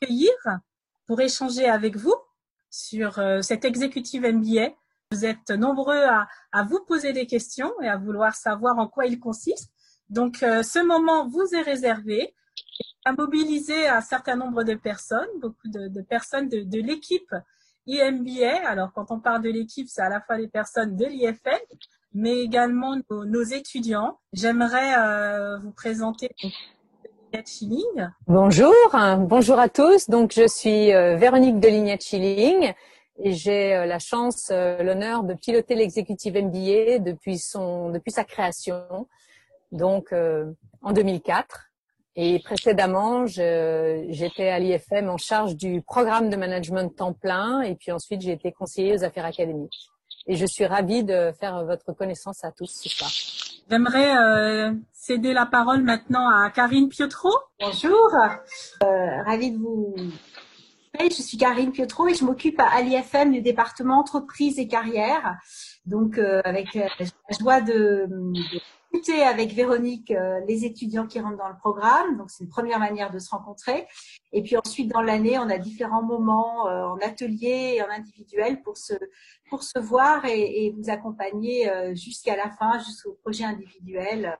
accueillir pour échanger avec vous sur euh, cet exécutif MBA. Vous êtes nombreux à, vous poser des questions et à vouloir savoir en quoi il consiste. Donc, euh, ce moment vous est réservé à mobiliser un certain nombre de personnes, beaucoup de, personnes de, l'équipe IMBA. Alors, quand on parle de l'équipe, c'est à la fois les personnes de l'IFL, mais également nos, nos étudiants. J'aimerais euh, vous présenter Chilling. Bonjour, bonjour à tous. Donc, je suis euh, Véronique de Chilling et j'ai euh, la chance, euh, l'honneur de piloter l'exécutif MBA depuis son, depuis sa création, donc en 2004. Et précédemment, j'étais à l'IFM en charge du programme de management temps plein et puis ensuite j'ai été conseiller aux affaires académiques. Et je suis ravie de faire votre connaissance à tous ce soir. J'aimerais euh, céder la parole maintenant à Karine Piotro. Bonjour, euh, ravie de vous. Je suis Karine Piotro et je m'occupe à l'IFM du département entreprise et carrière. Donc, euh, avec la joie de, de avec Véronique euh, les étudiants qui rentrent dans le programme. Donc, c'est une première manière de se rencontrer. Et puis ensuite, dans l'année, on a différents moments euh, en atelier et en individuel pour se, pour se voir et, vous accompagner euh, jusqu'à la fin, jusqu'au projet individuel.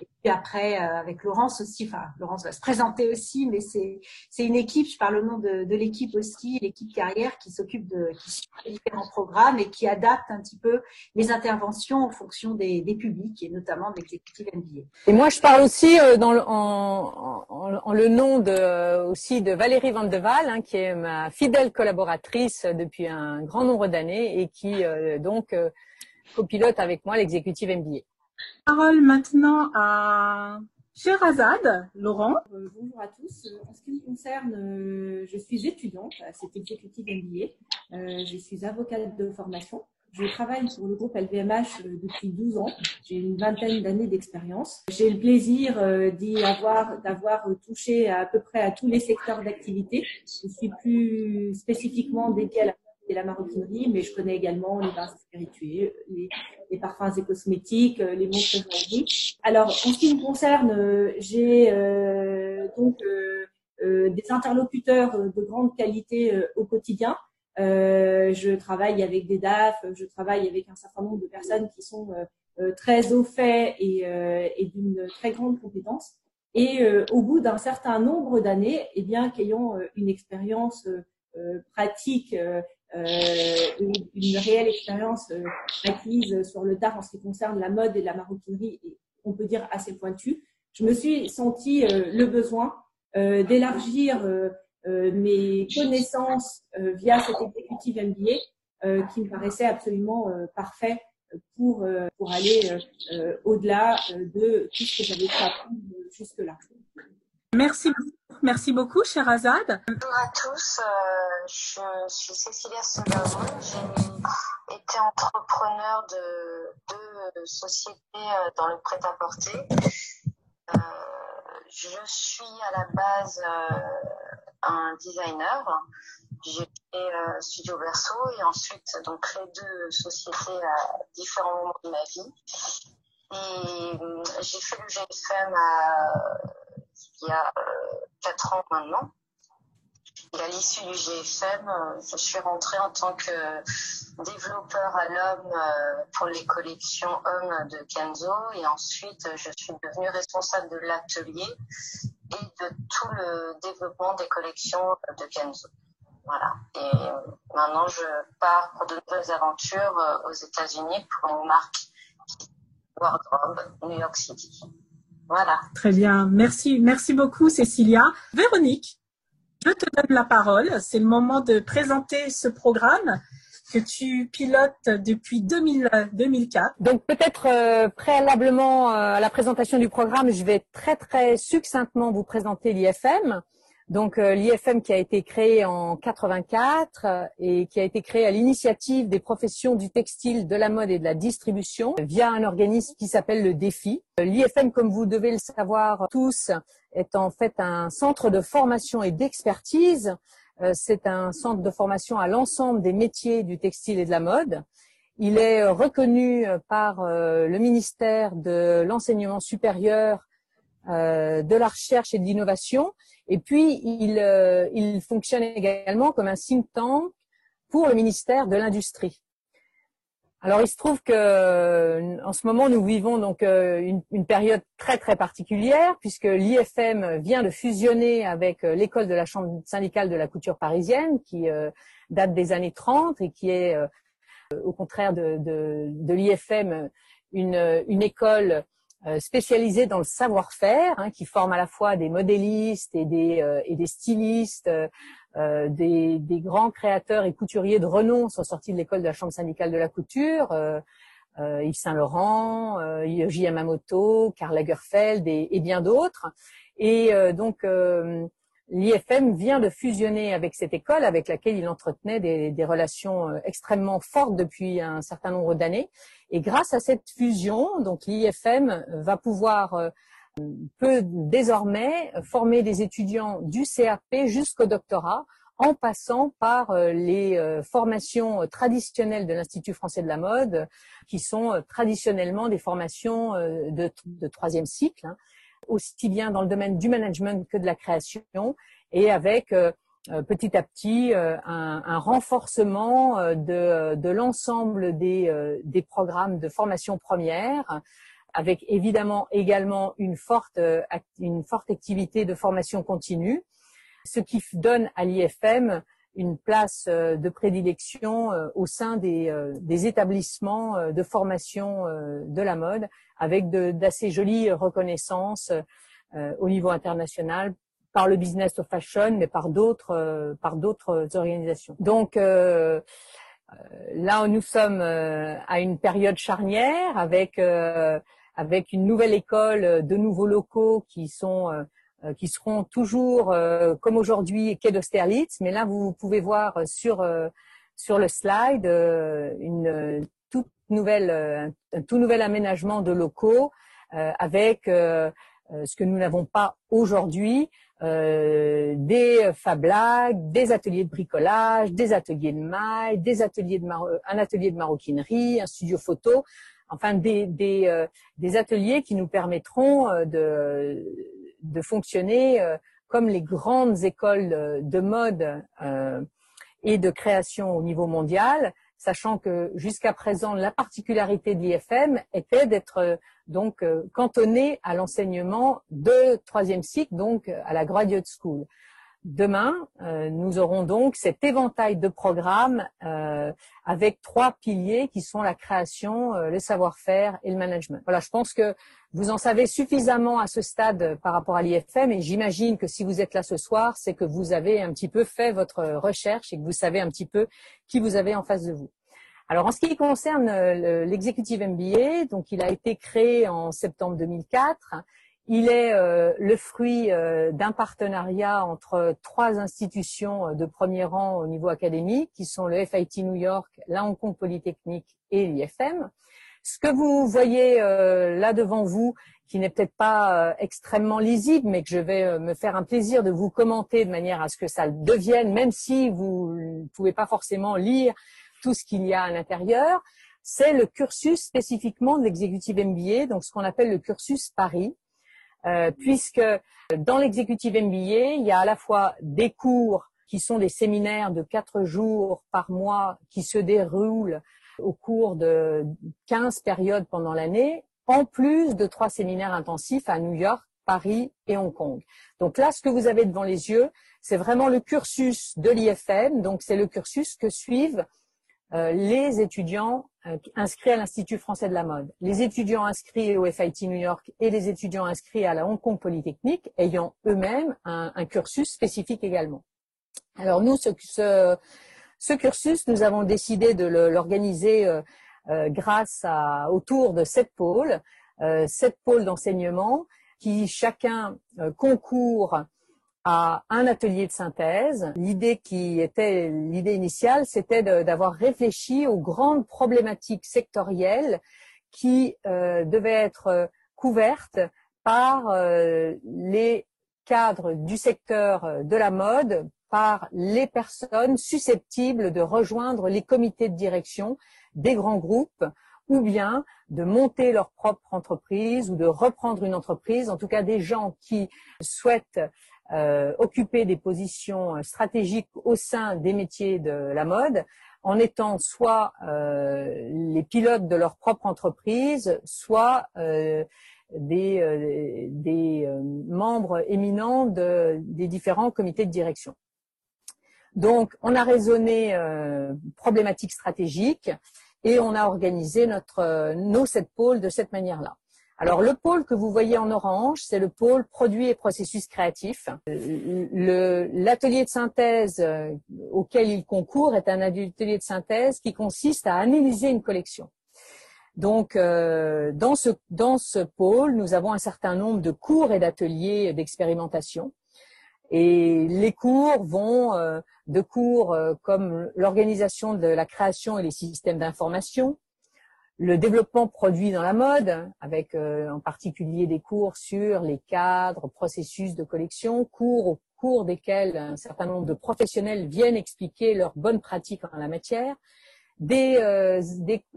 Et puis après, euh, avec Laurence aussi, enfin, Laurence va se présenter aussi, mais c'est, une équipe, je parle au nom de, de l'équipe aussi, l'équipe carrière qui s'occupe de qui différents programmes et qui adapte un petit peu les interventions en fonction des, des publics et notamment de l'exécutif MBA. Et moi, je parle aussi dans le, en, en, en, le nom de, aussi de Valérie Van de Waal, hein, qui est ma fidèle collaboratrice depuis un grand nombre d'années et qui euh, donc euh, copilote avec moi l'exécutif MBA. Parole maintenant à Sherazade, Laurent. Euh, bonjour à tous. En ce qui me concerne, euh, je suis étudiante à cet exécutif MBA. Euh, je suis avocate de formation. Je travaille pour le groupe LVMH depuis 12 ans. J'ai une vingtaine d'années d'expérience. J'ai le plaisir d'y avoir, d'avoir touché à peu près à tous les secteurs d'activité. Je suis plus spécifiquement dédiée à la et la maroquinerie, mais je connais également les bains spiritueux, les, les, parfums et cosmétiques, les montres de Alors, en ce qui me concerne, j'ai euh, donc euh, euh, des interlocuteurs de grande qualité au quotidien. je travaille avec des DAF, je travaille avec un certain nombre de personnes qui sont très au fait et, et d'une très grande compétence. Et au bout d'un certain nombre d'années, eh bien, qu'ayant une expérience pratique euh, une, une, réelle expérience euh, acquise sur le tard en ce qui concerne la mode et la maroquinerie, et on peut dire assez pointue, je me suis senti euh, le besoin d'élargir mes connaissances via cet exécutif MBA qui me paraissait absolument parfait pour, pour aller au-delà de tout ce que j'avais appris jusque-là. Merci, merci beaucoup, Sherazade. Bonjour à tous, euh, je suis Cécilia Soberano. J'ai été entrepreneur de deux sociétés euh, dans le prêt-à-porter. Euh, je suis à la base un designer. J'ai fait Studio Verso et ensuite donc créé deux sociétés à différents moments de ma vie. Et j'ai fait le GFM à il y a euh, quatre ans maintenant. Et à l'issue du GFM, euh, je suis rentrée en tant que développeur à l'homme euh, pour les collections hommes de Kenzo et ensuite je suis devenue responsable de l'atelier et de tout le développement des collections de Kenzo. Voilà. Et maintenant je pars pour de nouvelles aventures aux États-Unis pour une marque Wardrobe New York City. Voilà. Très bien. Merci, merci beaucoup, Cécilia. Véronique, je te donne la parole. C'est le moment de présenter ce programme que tu pilotes depuis 2000, 2004. Donc peut-être euh, préalablement euh, à la présentation du programme, je vais très très succinctement vous présenter l'IFM. Donc euh, l'IFM qui a été créé en 84 euh, et qui a été créé à l'initiative des professions du textile, de la mode et de la distribution via un organisme qui s'appelle le Défi. Euh, L'IFM, comme vous devez le savoir tous, est en fait un centre de formation et d'expertise. C'est un centre de formation à l'ensemble des métiers du textile et de la mode. Il est reconnu par le ministère de l'enseignement supérieur, de la recherche et de l'innovation Et puis, il, euh, il fonctionne également comme un think tank pour le ministère de l'Industrie. Alors, il se trouve que euh, en ce moment, nous vivons donc euh, une, une période très très particulière puisque l'IFM vient de fusionner avec l'école de la Chambre syndicale de la couture parisienne, qui date des années 30 et qui est, au contraire de, de, de l'IFM, une, une école euh, spécialisée dans le savoir-faire, hein, qui forme à la fois des modélistes et des, euh, et des stylistes, euh, des, des, grands créateurs et couturiers de renom sont sortis de l'école de la Chambre syndicale de la couture, Yves Saint Laurent, Yoji Yamamoto, Karl Lagerfeld et, et bien d'autres. Et donc l'IFM vient de fusionner avec cette école avec laquelle il entretenait des, relations extrêmement fortes depuis un certain nombre d'années. Et grâce à cette fusion, donc l'IFM va pouvoir euh, peut désormais former des étudiants du CAP jusqu'au doctorat en passant par euh, les euh, formations traditionnelles de l'Institut français de la mode, qui sont traditionnellement des formations de, de troisième cycle, hein, aussi bien dans le domaine du management que de la création, et avec euh, petit à petit euh, un, renforcement euh, de, de l'ensemble des, des, programmes de formation première, avec évidemment également une forte, une forte activité de formation continue, ce qui donne à l'IFM une place de prédilection au sein des, des établissements de formation de la mode, avec d'assez jolies reconnaissances au niveau international par le business of fashion, mais par d'autres euh, par d'autres organisations. Donc euh, euh là, nous sommes euh, à une période charnière avec avec une nouvelle école, de nouveaux locaux qui sont qui seront toujours comme aujourd'hui quai d'Austerlitz, mais là vous pouvez voir sur sur le slide une toute nouvelle un tout nouvel aménagement de locaux avec ce que nous n'avons pas aujourd'hui, euh, des Fab des ateliers de bricolage, des ateliers de maille, des ateliers de un atelier de maroquinerie, un studio photo, enfin des, des, euh, des ateliers qui nous permettront euh, de, de fonctionner comme les grandes écoles de mode et de création au niveau mondial, sachant que jusqu'à présent, la particularité de l'IFM était d'être euh, donc euh, cantonné à l'enseignement de troisième cycle, donc euh, à la graduate school. Demain, nous aurons donc cet éventail de programmes avec trois piliers qui sont la création, le savoir-faire et le management. Voilà, je pense que vous en savez suffisamment à ce stade par rapport à l'IFM et j'imagine que si vous êtes là ce soir, c'est que vous avez un petit peu fait votre recherche et que vous savez un petit peu qui vous avez en face de vous. Alors en ce qui concerne euh, l'exécutif MBA, donc il a été créé en septembre 2004. Il est euh, le fruit euh, d'un partenariat entre trois institutions de premier rang au niveau académique, qui sont le FIT New York, la Hong Kong Polytechnique et l'IFM. Ce que vous voyez euh, là devant vous, qui n'est peut-être pas euh, extrêmement lisible, mais que je vais euh, me faire un plaisir de vous commenter de manière à ce que ça le devienne, même si vous ne pouvez pas forcément lire tout ce qu'il y a à l'intérieur, c'est le cursus spécifiquement de l'exécutive MBA, donc ce qu'on appelle le cursus Paris, puisque dans l'exécutive MBA, il y a à la fois des cours qui sont des séminaires de quatre jours par mois qui se déroulent au cours de 15 périodes pendant l'année, en plus de trois séminaires intensifs à New York, Paris et Hong Kong. Donc là, ce que vous avez devant les yeux, c'est vraiment le cursus de l'IFM. Donc c'est le cursus que suivent euh, les étudiants euh, inscrits à l'Institut français de la mode, les étudiants inscrits au FIT New York et les étudiants inscrits à la Hong Kong Polytechnique ayant eux-mêmes un, cursus spécifique également. Alors nous, ce, ce, cursus, nous avons décidé de l'organiser euh, euh, grâce à autour de sept pôles, euh, sept pôles d'enseignement qui chacun concourt à un atelier de synthèse. L'idée qui était l'idée initiale, c'était d'avoir réfléchi aux grandes problématiques sectorielles qui devaient être couvertes par les cadres du secteur de la mode par les personnes susceptibles de rejoindre les comités de direction des grands groupes ou bien de monter leur propre entreprise ou de reprendre une entreprise, en tout cas des gens qui souhaitent euh, occuper des positions stratégiques au sein des métiers de la mode en étant soit euh, les pilotes de leur propre entreprise, soit euh, des, membres éminents de, des différents comités de direction. Donc, on a raisonné problématiques stratégiques et on a organisé notre, nos sept pôles de cette manière-là. Alors le pôle que vous voyez en orange, c'est le pôle produits et processus créatifs. L'atelier de synthèse euh, auquel il concourt est un atelier de synthèse qui consiste à analyser une collection. Donc euh, dans, ce, dans ce pôle, nous avons un certain nombre de cours et d'ateliers d'expérimentation. Et les cours vont euh, de cours comme l'organisation de la création et les systèmes d'information, le développement produit dans la mode, avec euh, en particulier des cours sur les cadres, processus de collection, cours au cours desquels un certain nombre de professionnels viennent expliquer leurs bonnes pratiques en la matière, des, euh,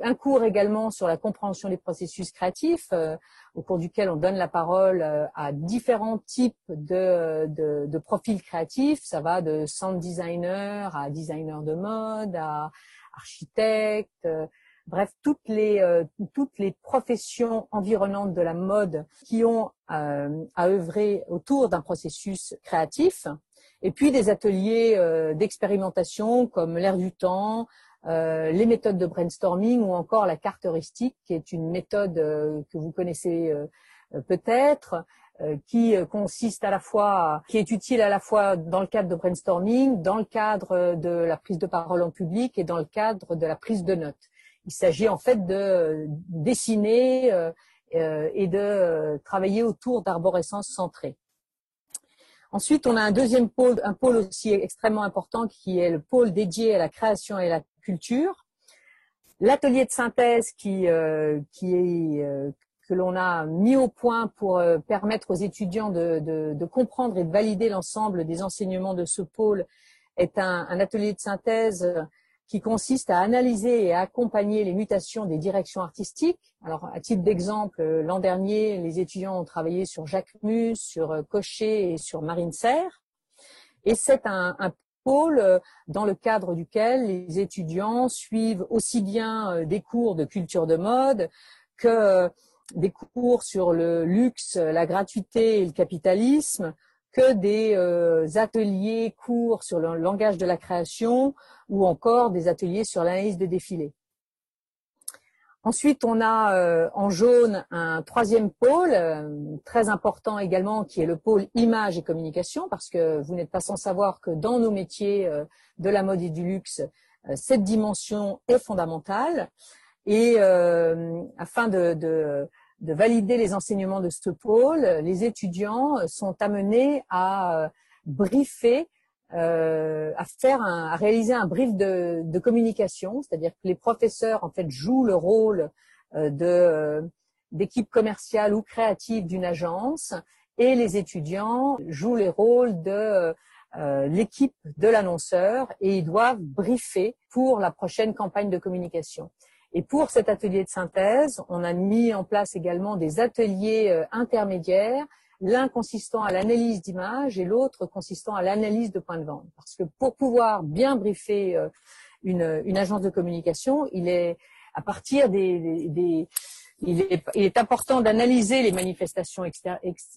un cours également sur la compréhension des processus créatifs, euh, au cours duquel on donne la parole à différents types de, de, de, profils créatifs. Ça va de sound designer à designer de mode, à architecte, bref, toutes les, euh, toutes les professions environnantes de la mode qui ont euh, à œuvrer autour d'un processus créatif, et puis des ateliers euh, d'expérimentation comme l'air du temps, les méthodes de brainstorming ou encore la carte heuristique, qui est une méthode que vous connaissez peut-être, qui consiste à la fois, qui est utile à la fois dans le cadre de brainstorming, dans le cadre de la prise de parole en public et dans le cadre de la prise de notes. Il s'agit en fait de dessiner euh, euh, et de travailler autour d'arborescences centrées. Ensuite, on a un deuxième pôle, un pôle aussi extrêmement important qui est le pôle dédié à la création et à la culture. L'atelier de synthèse qui, euh, que l'on a mis au point pour permettre aux étudiants de, comprendre et de valider l'ensemble des enseignements de ce pôle est un atelier de synthèse qui consiste à analyser et à accompagner les mutations des directions artistiques. Alors, à titre d'exemple, euh, l'an dernier, les étudiants ont travaillé sur Jacques Mus, sur euh, Cochet et sur Marine Serre. Et c'est un, un, pôle euh, dans le cadre duquel les étudiants suivent aussi bien des cours de culture de mode que des cours sur le luxe, la gratuité et le capitalisme, que des euh, ateliers courts sur le langage de la création ou encore des ateliers sur l'analyse de défilés. Ensuite, on a euh, en jaune un troisième pôle, euh, très important également, qui est le pôle image et communication, parce que vous n'êtes pas sans savoir que dans nos métiers de la mode et du luxe, cette dimension est fondamentale. Et afin de, de de valider les enseignements de ce pôle, les étudiants sont amenés à euh, briefer, euh, à faire, à réaliser un brief de, communication, c'est-à-dire que les professeurs en fait jouent le rôle euh, d'équipe commerciale ou créative d'une agence. Et les étudiants jouent les rôles de l'équipe de l'annonceur et ils doivent briefer pour la prochaine campagne de communication. Et pour cet atelier de synthèse, on a mis en place également des ateliers euh, intermédiaires, l'un consistant à l'analyse d'images et l'autre consistant à l'analyse de points de vente. Parce que pour pouvoir bien briefer euh, une, une agence de communication, il est à partir des, des, il est, il est, important d'analyser les manifestations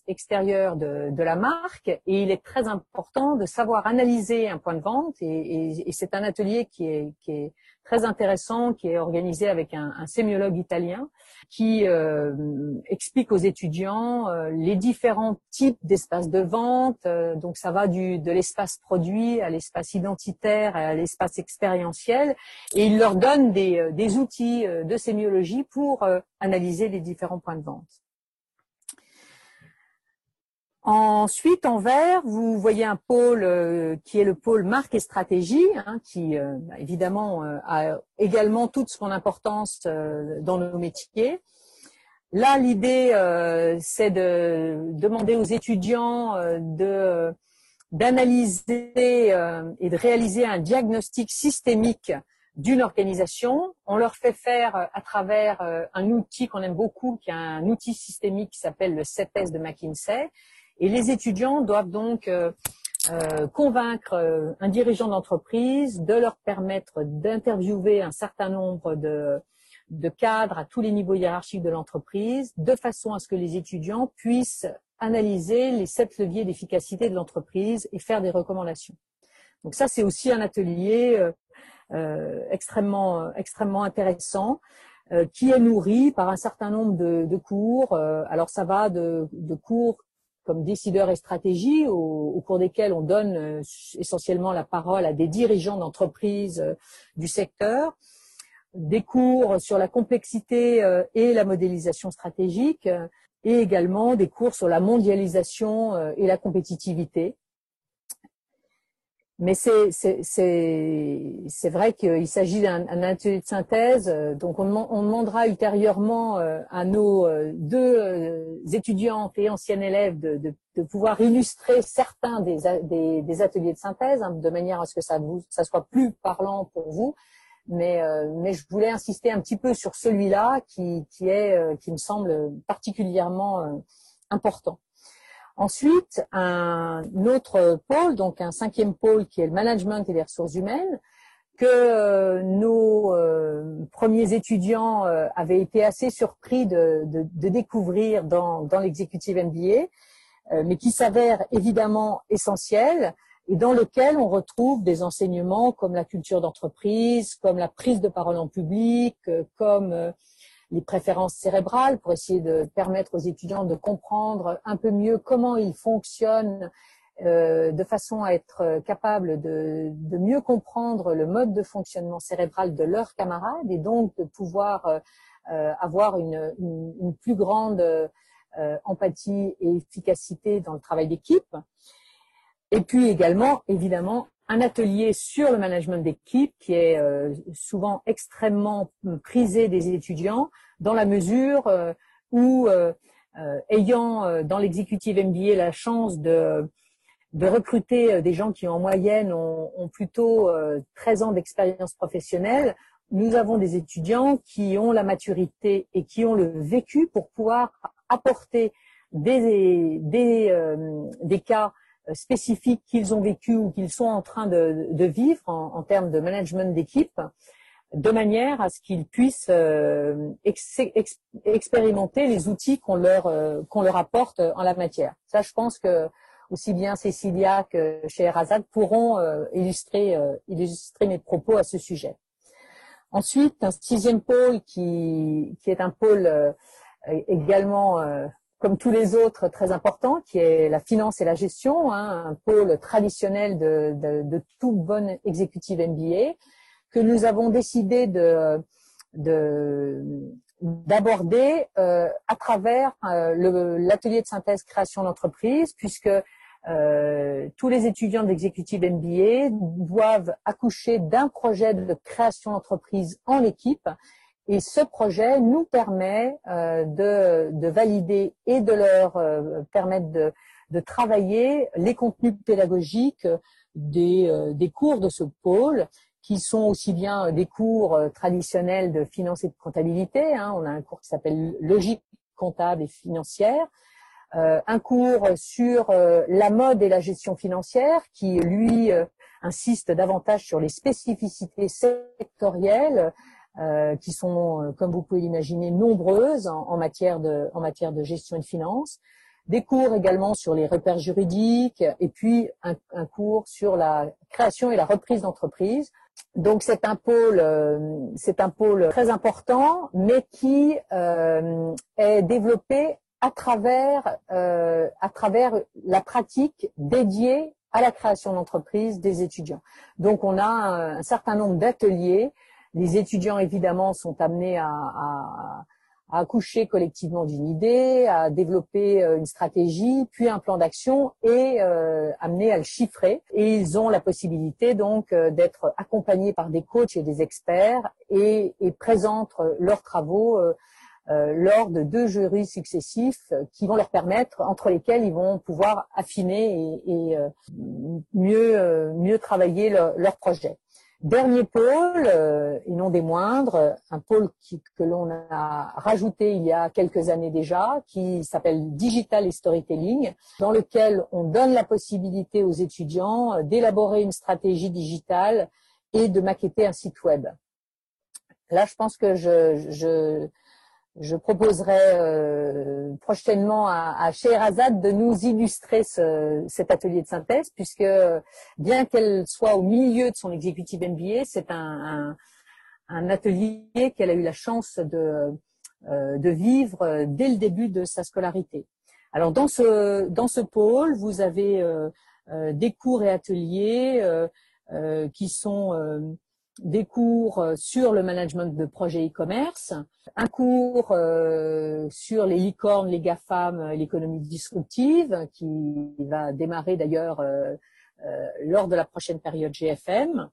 extérieures de, de, la marque et il est très important de savoir analyser un point de vente et, et, et c'est un atelier qui est, qui est très intéressant qui est organisé avec un, un sémiologue italien qui euh, explique aux étudiants euh, les différents types d'espaces de vente. Euh, donc ça va du, de l'espace produit à l'espace identitaire à l'espace expérientiel et il leur donne des, des outils de sémiologie pour analyser les différents points de vente. Ensuite, en vert, vous voyez un pôle euh, qui est le pôle marque et stratégie, hein, qui euh, bah, évidemment euh, a également toute son importance dans nos métiers. Là, l'idée, c'est de demander aux étudiants d'analyser et de réaliser un diagnostic systémique d'une organisation. On leur fait faire à travers un outil qu'on aime beaucoup, qui est un outil systémique qui s'appelle le CEPES de McKinsey, Et les étudiants doivent donc convaincre un dirigeant d'entreprise de leur permettre d'interviewer un certain nombre de, de cadres à tous les niveaux hiérarchiques de l'entreprise, de façon à ce que les étudiants puissent analyser les sept leviers d'efficacité de l'entreprise et faire des recommandations. Donc ça, c'est aussi un atelier euh, euh extrêmement, extrêmement intéressant euh, qui est nourri par un certain nombre de, de cours. Euh, alors ça va de, de, cours comme décideurs et stratégie, au, cours desquels on donne euh, essentiellement la parole à des dirigeants d'entreprises du secteur, des cours sur la complexité et la modélisation stratégique, et également des cours sur la mondialisation euh, et la compétitivité. Mais c'est vrai qu'il s'agit d'un atelier de synthèse, euh, donc on, on, demandera ultérieurement euh, à nos deux étudiantes et anciennes élèves de, de, de pouvoir illustrer certains des, des, des, ateliers de synthèse, hein, de manière à ce que ça, vous, ça soit plus parlant pour vous mais, euh, mais je voulais insister un petit peu sur celui-là qui, qui, est, euh, qui me semble particulièrement euh, important. Ensuite, un autre pôle, donc un cinquième pôle qui est le management et les ressources humaines, que nos premiers étudiants avaient été assez surpris de, découvrir dans, dans l'exécutive MBA, mais qui s'avère évidemment essentiel et dans lequel on retrouve des enseignements comme la culture d'entreprise, comme la prise de parole en public, euh, comme euh, les préférences cérébrales pour essayer de permettre aux étudiants de comprendre un peu mieux comment ils fonctionnent euh, de façon à être capables de, mieux comprendre le mode de fonctionnement cérébral de leurs camarades et donc de pouvoir euh, avoir une, plus grande euh, empathie et efficacité dans le travail d'équipe. Et puis également, évidemment, un atelier sur le management d'équipe qui est euh, souvent extrêmement prisé des étudiants dans la mesure euh, où, euh, ayant dans l'exécutive MBA la chance de, de recruter des gens qui en moyenne ont, plutôt 13 ans d'expérience professionnelle, nous avons des étudiants qui ont la maturité et qui ont le vécu pour pouvoir apporter des, des, des cas spécifiques qu'ils ont vécu ou qu'ils sont en train de, vivre en, termes de management d'équipe, de manière à ce qu'ils puissent euh, ex, ex, expérimenter les outils qu'on leur, euh, qu'on leur apporte en la matière. Ça, je pense que aussi bien Cécilia que chez Razad pourront euh, illustrer, illustrer mes propos à ce sujet. Ensuite, un sixième pôle qui, qui est un pôle également comme tous les autres, très important, qui est la finance et la gestion, hein, un pôle traditionnel de, tout bon exécutif MBA, que nous avons décidé de d'aborder euh, à travers euh, l'atelier de synthèse création d'entreprise, puisque euh, tous les étudiants d'exécutif MBA doivent accoucher d'un projet de création d'entreprise en équipe et ce projet nous permet euh, de, de, valider et de leur euh, permettre de, de, travailler les contenus pédagogiques des, euh, des, cours de ce pôle, qui sont aussi bien des cours traditionnels de finance et de comptabilité. Hein. On a un cours qui s'appelle logique comptable et financière. un cours sur la mode et la gestion financière qui, lui, insiste davantage sur les spécificités sectorielles euh, qui sont, euh, comme vous pouvez l'imaginer, nombreuses en, matière de, en matière de gestion et de finances. Des cours également sur les repères juridiques et puis un, un cours sur la création et la reprise d'entreprise. Donc c'est un pôle, euh, c'est un pôle très important, mais qui euh, est développé à travers, euh, à travers la pratique dédiée à la création d'entreprise des étudiants. Donc on a un, un certain nombre d'ateliers les étudiants, évidemment, sont amenés à, à, accoucher collectivement d'une idée, à développer euh, une stratégie, puis un plan d'action et euh, amenés à le chiffrer. Et ils ont la possibilité donc euh, d'être accompagnés par des coachs et des experts et, et présentent leurs travaux lors de deux jurys successifs qui vont leur permettre, entre lesquels ils vont pouvoir affiner et, mieux, mieux travailler leur projet. Dernier pôle, et non des moindres, un pôle que l'on a rajouté il y a quelques années déjà, qui s'appelle Digital Storytelling, dans lequel on donne la possibilité aux étudiants d'élaborer une stratégie digitale et de maqueter un site web. Là, je pense que je, je proposerai euh, prochainement à, à Scheherazade de nous illustrer ce, cet atelier de synthèse, puisque bien qu'elle soit au milieu de son exécutif MBA, c'est un, un, un, atelier qu'elle a eu la chance de, euh, de vivre dès le début de sa scolarité. Alors dans ce, dans ce pôle, vous avez euh, euh des cours et ateliers euh, qui sont des cours euh, sur le management de projets e-commerce, un cours euh, sur les licornes, les GAFAM, l'économie disruptive, qui va démarrer d'ailleurs euh, lors de la prochaine période GFM,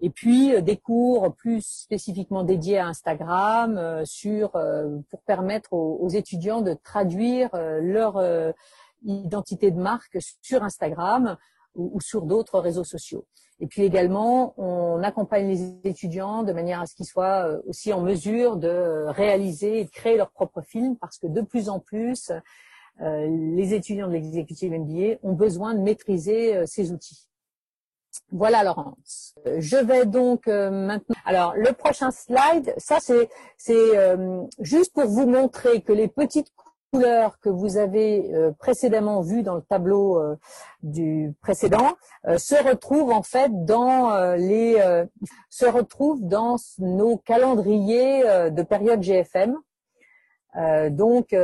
et puis des cours plus spécifiquement dédiés à Instagram sur pour permettre aux, étudiants de traduire leur identité de marque sur Instagram ou sur d'autres réseaux sociaux. Et puis également, on accompagne les étudiants de manière à ce qu'ils soient euh, aussi en mesure de réaliser et de créer leur propre film parce que de plus en plus, euh, les étudiants de l'exécutif MBA ont besoin de maîtriser euh, ces outils. Voilà Laurence. Je vais donc maintenant. Alors le prochain slide, ça c'est c'est juste pour vous montrer que les petites couleurs que vous avez euh, précédemment vues dans le tableau euh, du précédent euh, se retrouvent en fait dans les se retrouvent dans nos calendriers de période GFM. donc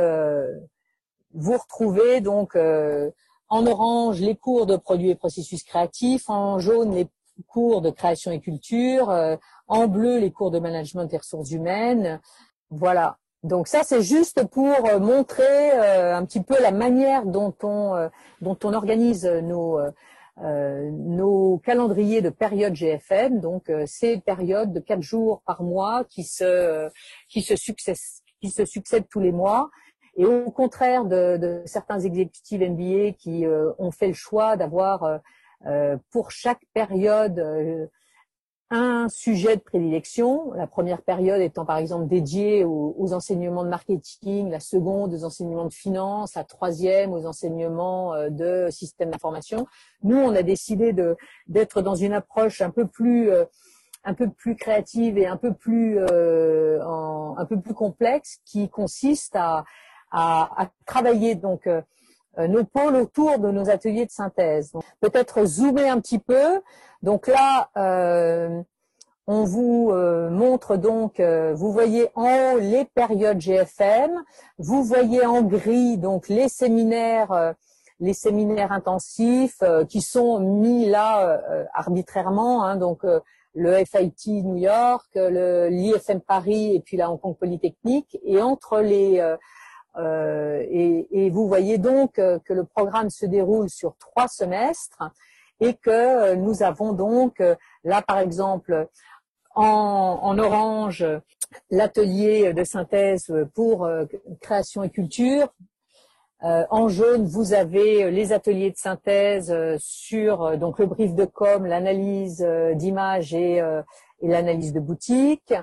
vous retrouvez donc en orange les cours de produits et processus créatifs, en jaune les cours de création et culture, en bleu les cours de management des ressources humaines. Voilà, donc ça, c'est juste pour euh, montrer euh, un petit peu la manière dont on, euh, dont on organise nos, nos calendriers de période GFM. Donc ces périodes de quatre jours par mois qui se, qui se, succèdent, qui se succèdent tous les mois. Et au contraire de, de certains exécutifs MBA qui ont fait le choix d'avoir pour chaque période un sujet de prédilection, la première période étant par exemple dédiée aux, enseignements de marketing, la seconde aux enseignements de finance, la troisième aux enseignements euh, de système d'information. Nous, on a décidé d'être dans une approche un peu plus euh, un peu plus créative et un peu plus euh, un peu plus complexe, qui consiste à à, travailler donc nos pôles autour de nos ateliers de synthèse. Peut-être zoomer un petit peu. Donc là, euh, on vous euh, montre donc, euh, vous voyez en haut les périodes GFM, vous voyez en gris donc les séminaires, les séminaires intensifs qui sont mis là arbitrairement, hein, donc le FIT New York, l'IFM Paris et puis la Hong Kong Polytechnique, et entre les et, et, vous voyez donc que le programme se déroule sur trois semestres et que euh, nous avons donc euh, là par exemple en, orange l'atelier de synthèse pour euh, création et culture. en jaune, vous avez les ateliers de synthèse sur donc le brief de com, l'analyse d'image et l'analyse de boutique.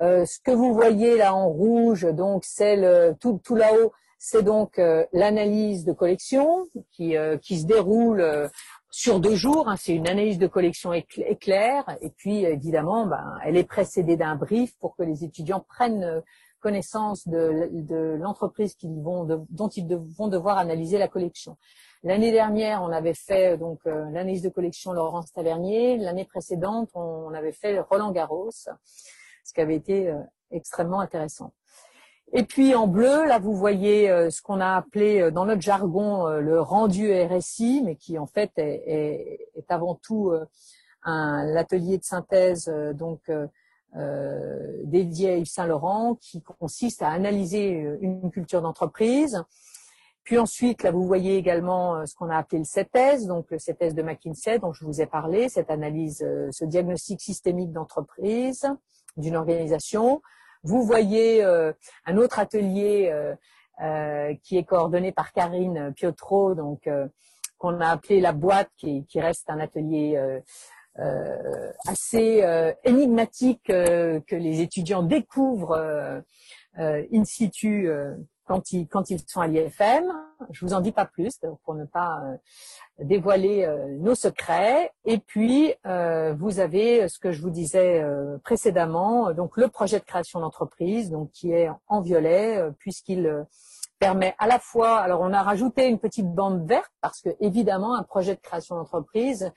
Ce que vous voyez là en rouge, donc c'est tout, tout là-haut, c'est donc l'analyse de collection qui, qui se déroule sur deux jours. Hein, c'est une analyse de collection éclair et puis évidemment, ben, elle est précédée d'un brief pour que les étudiants prennent euh, connaissance de, l'entreprise qu'ils vont dont ils vont devoir analyser la collection. L'année dernière, on avait fait donc euh, l'analyse de collection Laurence Tavernier. L'année précédente, on, avait fait Roland Garros, ce qui avait été euh, extrêmement intéressant. Et puis en bleu, là vous voyez euh, ce qu'on a appelé euh, dans notre jargon le rendu RSI, mais qui en fait est, avant tout un atelier de synthèse donc dédié à Yves Saint Laurent, qui consiste à analyser une culture d'entreprise. Puis ensuite, là, vous voyez également ce qu'on a appelé le CETES, donc le CETES de McKinsey, dont je vous ai parlé, cette analyse, ce diagnostic systémique d'entreprise, d'une organisation. Vous voyez euh, un autre atelier euh, euh, qui est coordonné par Karine Piotro, donc qu'on a appelé la boîte, qui, reste un atelier assez énigmatique que les étudiants découvrent in situ quand ils, sont à l'IFM. Je vous en dis pas plus pour ne pas euh, dévoiler euh, nos secrets. Et puis, euh, vous avez ce que je vous disais précédemment, donc le projet de création d'entreprise, donc qui est en violet, puisqu'il permet à la fois, alors on a rajouté une petite bande verte parce que évidemment un projet de création d'entreprise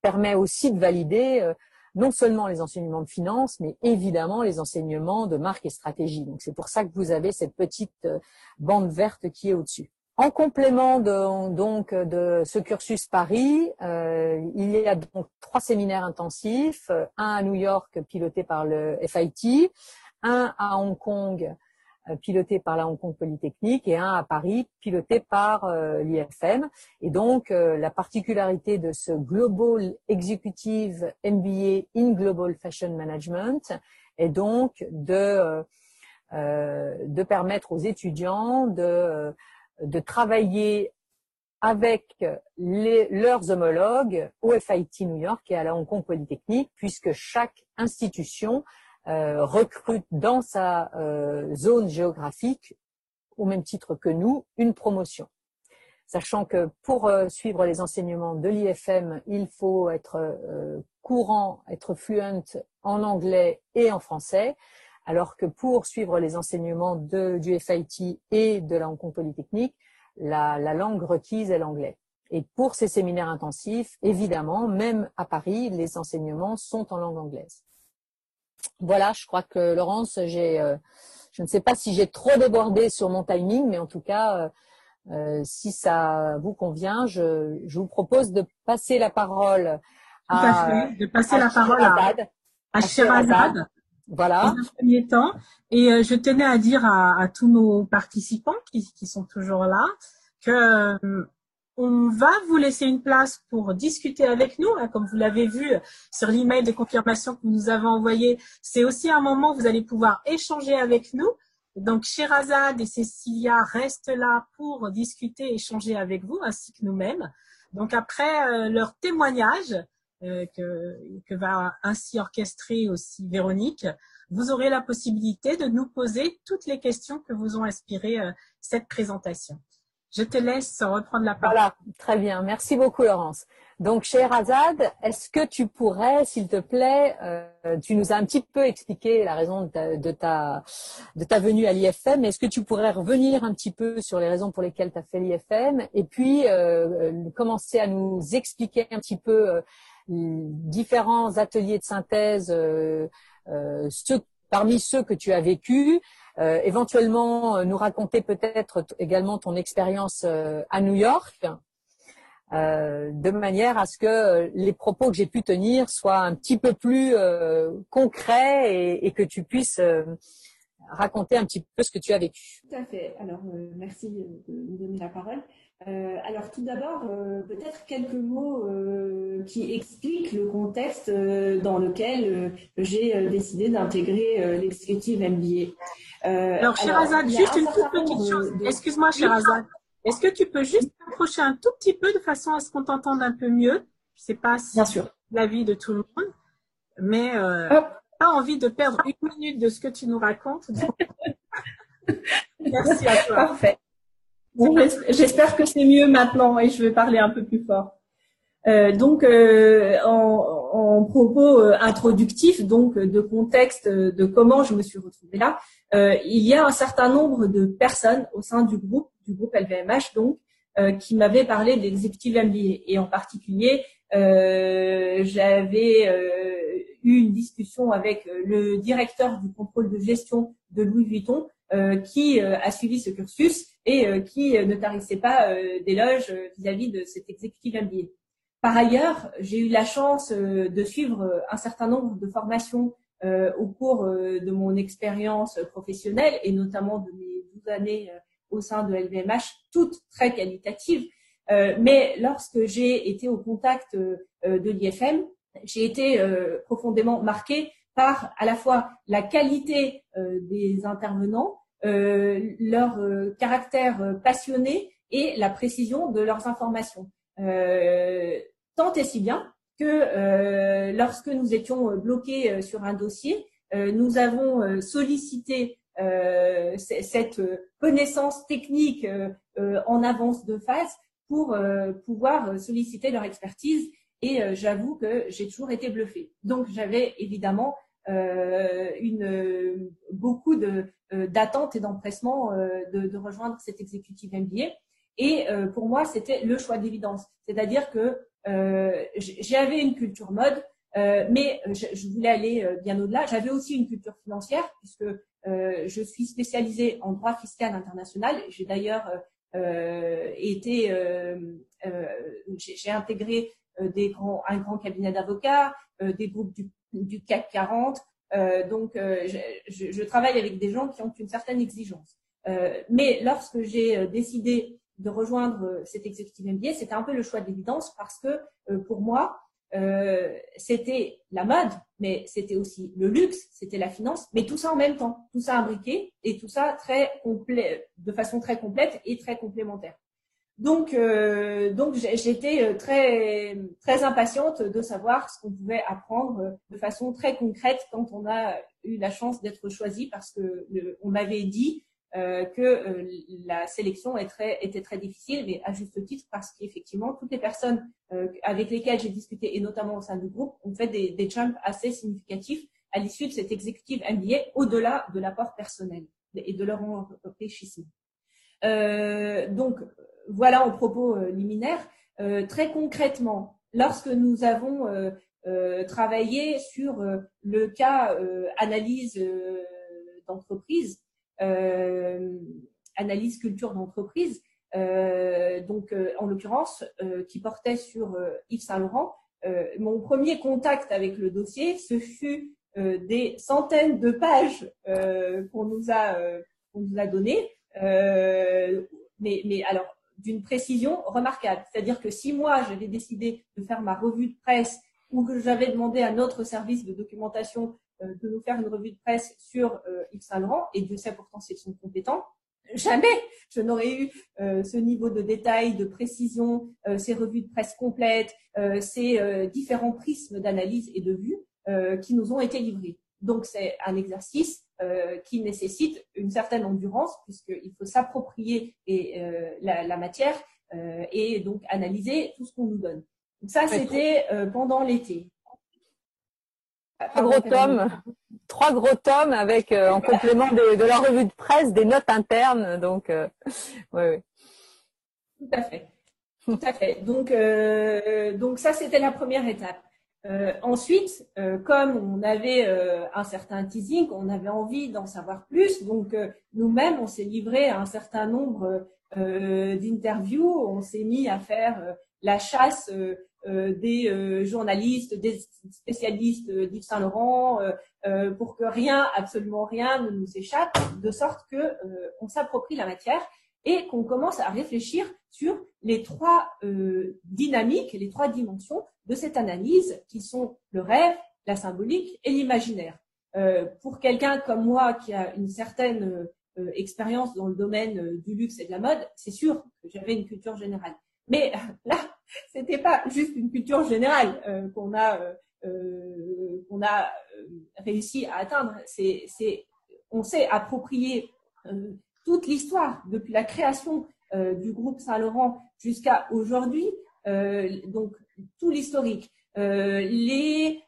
permet aussi de valider non seulement les enseignements de finance, mais évidemment les enseignements de marque et stratégie. Donc c'est pour ça que vous avez cette petite euh, bande verte qui est au-dessus. En complément de, donc de ce cursus Paris, euh, il y a donc trois séminaires intensifs, un à New York piloté par le FIT, un à Hong Kong euh, piloté par la Hong Kong Polytechnique et un à Paris piloté par euh, l'IFM. Et donc euh, la particularité de ce Global Executive MBA in Global Fashion Management est donc de de permettre aux étudiants de de travailler avec les, leurs homologues au FIT New York et à la Hong Kong Polytechnique, puisque chaque institution euh, recrute dans sa euh, zone géographique, au même titre que nous, une promotion. Sachant que pour euh, suivre les enseignements de l'IFM, il faut être courant, être fluent en anglais et en français, alors que pour suivre les enseignements de, du FIT et de la Hong Kong Polytechnique, la, la langue requise est l'anglais. Et pour ces séminaires intensifs, évidemment, même à Paris, les enseignements sont en langue anglaise. Voilà, je crois que Laurence, j'ai, euh, je ne sais pas si j'ai trop débordé sur mon timing, mais en tout cas, euh, euh, si ça vous convient, je, je, vous propose de passer la parole à, de passer la parole à, à Voilà. Dans premier temps. Et je tenais à dire à, à tous nos participants qui, qui, sont toujours là que on va vous laisser une place pour discuter avec nous, hein, comme vous l'avez vu sur l'email de confirmation que vous nous avez envoyé. C'est aussi un moment où vous allez pouvoir échanger avec nous. Donc, Sherazade et Cécilia restent là pour discuter, échanger avec vous, ainsi que nous-mêmes. Donc, après euh, leur témoignage, euh, que, que va ainsi orchestrer aussi Véronique, vous aurez la possibilité de nous poser toutes les questions que vous ont inspiré euh, cette présentation. Je te laisse reprendre la parole. Voilà, très bien. Merci beaucoup, Laurence. Donc, Azad, est-ce que tu pourrais, s'il te plaît, euh, tu nous as un petit peu expliqué la raison de ta, de ta, venue à l'IFM, est-ce que tu pourrais revenir un petit peu sur les raisons pour lesquelles tu as fait l'IFM et puis euh, commencer à nous expliquer un petit peu euh, différents ateliers de synthèse, ceux, parmi ceux que tu as vécus, euh, éventuellement euh, nous raconter peut-être également ton expérience euh, à New York, de manière à ce que les propos que j'ai pu tenir soient un petit peu plus concrets et, et, que tu puisses raconter un petit peu ce que tu as vécu. Tout à fait. Alors, merci de me donner la parole. Euh, alors tout d'abord, euh, peut-être quelques mots euh, qui expliquent le contexte dans lequel j'ai décidé d'intégrer l'exécutive MBA. alors, Sherazade, juste une toute petite chose. Excuse-moi, Sherazade. Est-ce que tu peux juste t'approcher un tout petit peu de façon à ce qu'on t'entende un peu mieux? Je sais pas si c'est l'avis de tout le monde, mais pas envie de perdre une minute de ce que tu nous racontes. Merci à toi. Parfait. J'espère que c'est mieux maintenant et je vais parler un peu plus fort. Euh, donc, euh, en, en, propos euh, introductifs, donc de contexte de comment je me suis retrouvée là, euh, il y a un certain nombre de personnes au sein du groupe, du groupe LVMH, donc, euh, qui m'avaient parlé de l'exécutive MBA. Et en particulier, j'avais eu une discussion avec le directeur du contrôle de gestion de Louis Vuitton, qui a suivi ce cursus et euh, qui euh, ne tarissait pas euh, d'éloges vis-à-vis de cet exécutif MBA. Par ailleurs, j'ai eu la chance de suivre un certain nombre de formations au cours de mon expérience professionnelle et notamment de mes 12 années au sein de LVMH, toutes très qualitatives. mais lorsque j'ai été au contact de l'IFM, j'ai été profondément marquée par à la fois la qualité des intervenants, leur euh, caractère euh, passionné et la précision de leurs informations. tant et si bien que lorsque nous étions bloqués sur un dossier, nous avons sollicité cette connaissance technique en avance de phase pour pouvoir solliciter leur expertise. Et j'avoue que j'ai toujours été bluffée. Donc j'avais évidemment une, beaucoup de, d'attente et d'empressement de, de, rejoindre cet exécutif MBA. Et pour moi, c'était le choix d'évidence. C'est-à-dire que j'avais une culture mode, mais je, voulais aller bien au-delà. J'avais aussi une culture financière, puisque je suis spécialisée en droit fiscal international. J'ai d'ailleurs été, j'ai intégré des grands, un grand cabinet d'avocats, des groupes du, du CAC 40. donc, je, je, travaille avec des gens qui ont une certaine exigence. mais lorsque j'ai décidé de rejoindre euh, cet exécutif MBA, c'était un peu le choix d'évidence parce que euh, pour moi, euh, c'était la mode, mais c'était aussi le luxe, c'était la finance, mais tout ça en même temps, tout ça imbriqué et tout ça très complet, de façon très complète et très complémentaire. Donc, donc j'étais très très impatiente de savoir ce qu'on pouvait apprendre de façon très concrète quand on a eu la chance d'être choisi parce que on m'avait dit euh, que euh, la sélection est très, était très difficile, mais à juste titre parce qu'effectivement, toutes les personnes euh, avec lesquelles j'ai discuté, et notamment au sein du groupe, ont fait des, des jumps assez significatifs à l'issue de cet exécutif MBA, au-delà de l'apport personnel et de leur enrichissement. donc, voilà en propos liminaire. très concrètement, lorsque nous avons travaillé sur le cas analyse d'entreprise, euh, analyse culture d'entreprise, euh, donc euh, en l'occurrence qui portait sur Yves Saint Laurent. mon premier contact avec le dossier, ce fut des centaines de pages qu'on nous a qu'on données, mais alors d'une précision remarquable. C'est-à-dire que si moi j'avais décidé de faire ma revue de presse ou que j'avais demandé à notre service de documentation euh, de nous faire une revue de presse sur euh, Yves Saint Laurent, et Dieu sait pourtant s'ils sont compétents, jamais je n'aurais eu euh, ce niveau de détail, de précision, ces revues de presse complètes, ces différents prismes d'analyse et de vue qui nous ont été livrés. Donc c'est un exercice qui nécessite une certaine endurance puisqu'il faut s'approprier la, la, matière et donc analyser tout ce qu'on nous donne. Donc ça, c'était pendant l'été. Trois gros tomes, trois gros tomes avec euh, en complément de, de, la revue de presse des notes internes. Donc, euh, oui, Tout à fait. Tout à fait. Donc, euh, donc ça, c'était la première étape. Ensuite, comme on avait un certain teasing, on avait envie d'en savoir plus. Donc, nous-mêmes, on s'est livré à un certain nombre d'interviews. On s'est mis à faire la chasse euh, des euh, journalistes, des spécialistes d'Yves Saint Laurent, euh, pour que rien, absolument rien, ne nous échappe, de sorte que on s'approprie la matière et qu'on commence à réfléchir sur les trois dynamiques, les trois dimensions de cette analyse qui sont le rêve, la symbolique et l'imaginaire. pour quelqu'un comme moi qui a une certaine expérience dans le domaine du luxe et de la mode, c'est sûr que j'avais une culture générale. Mais là, c'était pas juste une culture générale euh, qu'on a euh, euh, qu'on a réussi à atteindre. C'est, on s'est approprié toute l'histoire depuis la création du groupe Saint-Laurent jusqu'à aujourd'hui, donc tout l'historique, les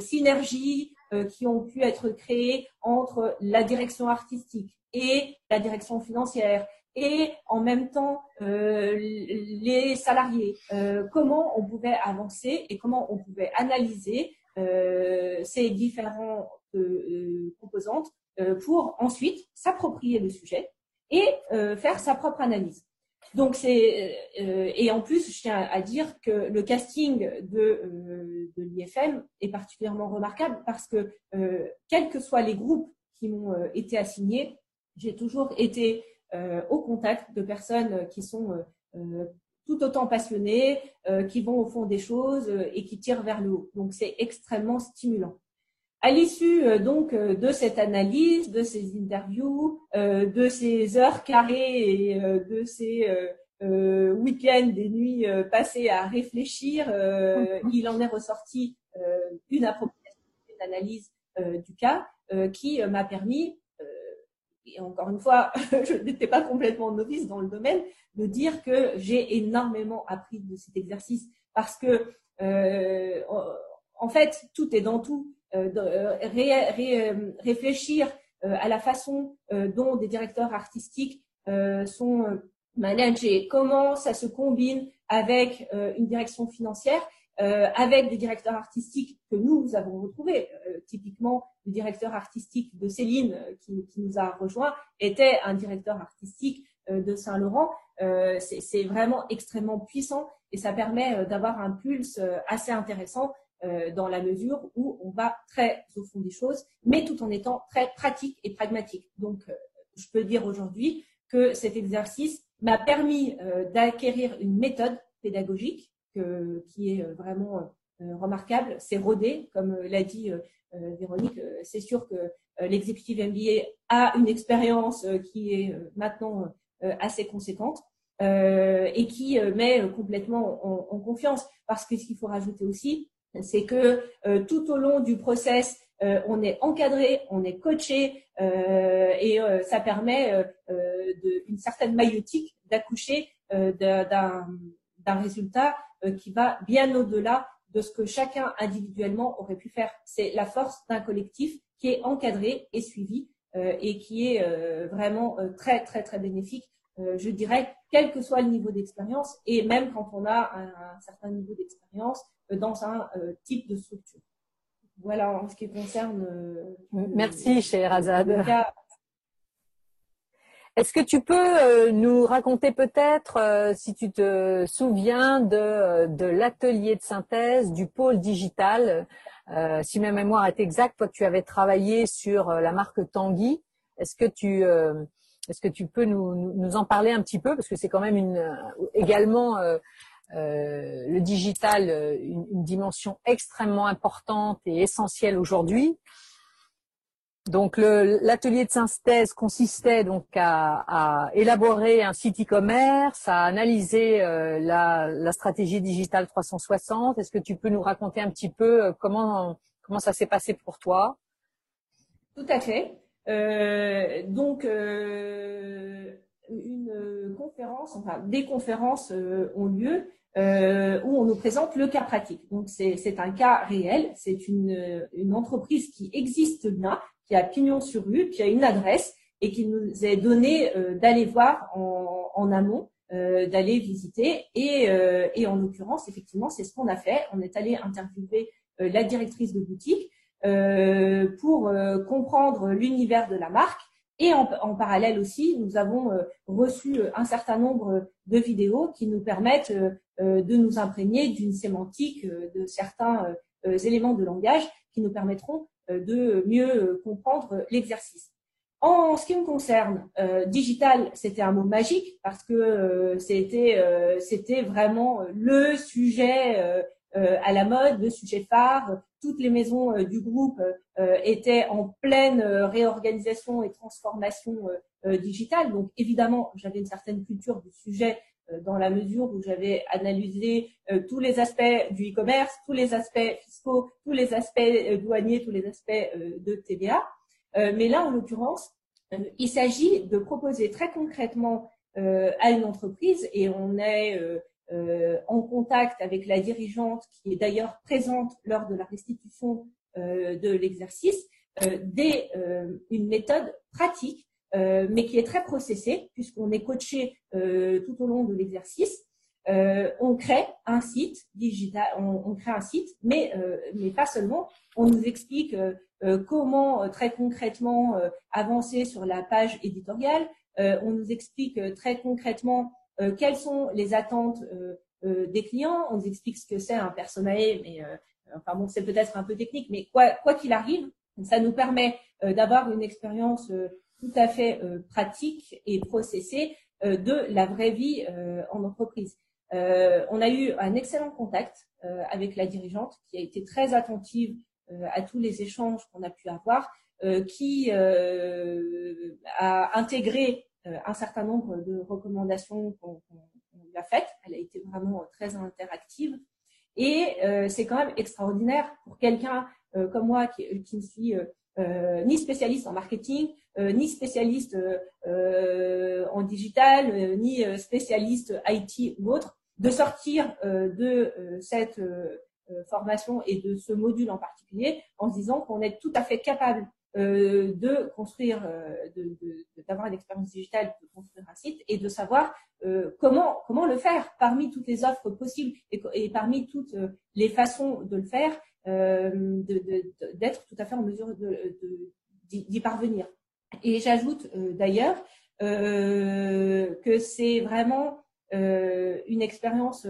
synergies qui ont pu être créées entre la direction artistique et la direction financière et en même temps euh, les salariés, euh, comment on pouvait avancer et comment on pouvait analyser euh, ces différentes composantes pour ensuite s'approprier le sujet et faire sa propre analyse. Donc c'est et en plus je tiens à dire que le casting de, de l'IFM est particulièrement remarquable parce que quels que soient les groupes qui m'ont été assignés, j'ai toujours été euh, au contact de personnes qui sont euh, euh, tout autant passionnées, qui vont au fond des choses et qui tirent vers le haut. Donc c'est extrêmement stimulant. À l'issue donc de cette analyse, de ces interviews, de ces heures carrées et de ces week-ends, des nuits passées à réfléchir, il en est ressorti une appropriation, une analyse du cas qui m'a permis et encore une fois, je n'étais pas complètement novice dans le domaine, de dire que j'ai énormément appris de cet exercice parce que, euh, en fait, tout est dans tout. Euh, euh, réfléchir à la façon dont des directeurs artistiques sont managés, comment ça se combine avec une direction financière, avec des directeurs artistiques que nous avons retrouvés. typiquement, le directeur artistique de Céline, qui, qui, nous a rejoint, était un directeur artistique de Saint-Laurent. C'est vraiment extrêmement puissant et ça permet euh, d'avoir un pulse euh, assez intéressant euh, dans la mesure où on va très au fond des choses, mais tout en étant très pratique et pragmatique. Donc, je peux dire aujourd'hui que cet exercice m'a permis d'acquérir une méthode pédagogique qui est vraiment remarquable. C'est rodé, comme l'a dit Véronique. C'est sûr que l'exécutif MBA a une expérience qui est maintenant assez conséquente. Euh, et qui euh, met complètement en, en, confiance. Parce que ce qu'il faut rajouter aussi, c'est que euh, tout au long du process, on est encadré, on est coaché et ça permet de, une certaine maïotique d'accoucher d'un résultat qui va bien au-delà de ce que chacun individuellement aurait pu faire. C'est la force d'un collectif qui est encadré et suivi et qui est vraiment très très très bénéfique euh, je dirais, quel que soit le niveau d'expérience, et même quand on a un, certain niveau d'expérience euh, dans un euh, type de structure. Voilà en ce qui concerne. Merci, cher Azad. Est-ce que tu peux nous raconter peut-être, si tu te souviens, de, de l'atelier de synthèse du pôle digital Si ma mémoire est exacte, toi tu avais travaillé sur la marque Tanguy. Est-ce que tu est-ce que tu peux nous, en parler un petit peu? Parce que c'est quand même euh, également euh, euh, le digital une, dimension extrêmement importante et essentielle aujourd'hui. Donc l'atelier de synthèse consistait donc à, élaborer un site e-commerce, à analyser la, la, stratégie digitale 360. Est-ce que tu peux nous raconter un petit peu comment comment ça s'est passé pour toi? Tout à fait. Euh, donc, euh, une conférence, enfin des conférences euh, ont lieu où on nous présente le cas pratique. Donc, c'est un cas réel. C'est une, une entreprise qui existe bien, qui a pignon sur rue, qui a une adresse et qui nous est donné d'aller voir en, en amont, d'aller visiter. Et, et en l'occurrence, effectivement, c'est ce qu'on a fait. On est allé interviewer la directrice de boutique euh, pour euh, comprendre l'univers de la marque. Et en, parallèle aussi, nous avons euh, reçu un certain nombre de vidéos qui nous permettent de nous imprégner d'une sémantique, de certains éléments de langage qui nous permettront de mieux comprendre l'exercice. En ce qui me concerne, digital, c'était un mot magique parce que c'était c'était vraiment le sujet à la mode, le sujet phare, toutes les maisons euh, du groupe euh, étaient en pleine euh, réorganisation et transformation digitale. Donc évidemment, j'avais une certaine culture du sujet dans la mesure où j'avais analysé tous les aspects du e-commerce, tous les aspects fiscaux, tous les aspects douaniers, tous les aspects de TVA. mais là, en l'occurrence, il s'agit de proposer très concrètement à une entreprise, et on est euh, en contact avec la dirigeante qui est d'ailleurs présente lors de la restitution euh, de l'exercice, euh, des, une méthode pratique, mais qui est très processée puisqu'on est coaché tout au long de l'exercice. on crée un site digital, on, crée un site, mais, mais pas seulement. On nous explique comment très concrètement avancer sur la page éditoriale. on nous explique très concrètement euh, quelles sont les attentes euh, euh, des clients? On nous explique ce que c'est un personae, mais enfin bon, c'est peut-être un peu technique, mais quoi qu'il arrive, ça nous permet d'avoir une expérience tout à fait pratique et processée de la vraie vie en entreprise. on a eu un excellent contact avec la dirigeante qui a été très attentive à tous les échanges qu'on a pu avoir, qui a intégré euh, un certain nombre de recommandations qu'on lui a faite. Elle a été vraiment très interactive. Et c'est quand même extraordinaire pour quelqu'un comme moi qui ne suis ni spécialiste en marketing, ni spécialiste en digital, ni spécialiste IT ou autre, de sortir de cette formation et de ce module en particulier en se disant qu'on est tout à fait capable euh, de construire, euh, d'avoir une expérience digitale, de construire un site et de savoir euh, comment comment le faire parmi toutes les offres possibles et, parmi toutes les façons de le faire, d'être tout à fait en mesure d'y parvenir. Et j'ajoute d'ailleurs que c'est vraiment une expérience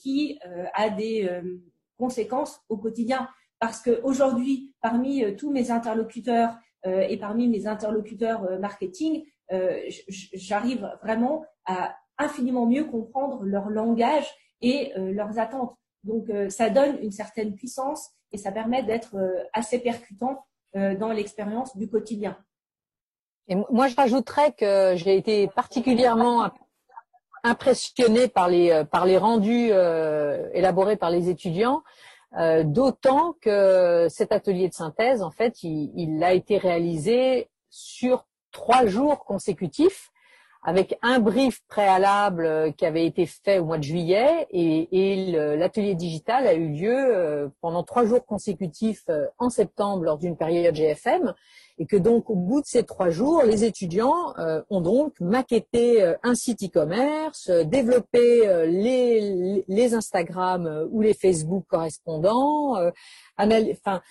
qui a des conséquences au quotidien parce qu'aujourd'hui, parmi euh, tous mes interlocuteurs euh, et parmi mes interlocuteurs euh, marketing, j'arrive vraiment à infiniment mieux comprendre leur langage et leurs attentes. Donc, ça donne une certaine puissance et ça permet d'être assez percutant dans l'expérience du quotidien. Et moi, je rajouterais que j'ai été particulièrement impressionnée par les par les rendus élaborés par les étudiants euh, d'autant que cet atelier de synthèse, en fait, il, a été réalisé sur trois jours consécutifs avec un brief préalable qui avait été fait au mois de juillet et, l'atelier digital a eu lieu euh, pendant trois jours consécutifs euh, en septembre lors d'une période GFM et que donc au bout de ces trois jours, les étudiants euh, ont donc maquetté un site e-commerce, développé les, les Instagram ou les Facebook correspondants. enfin,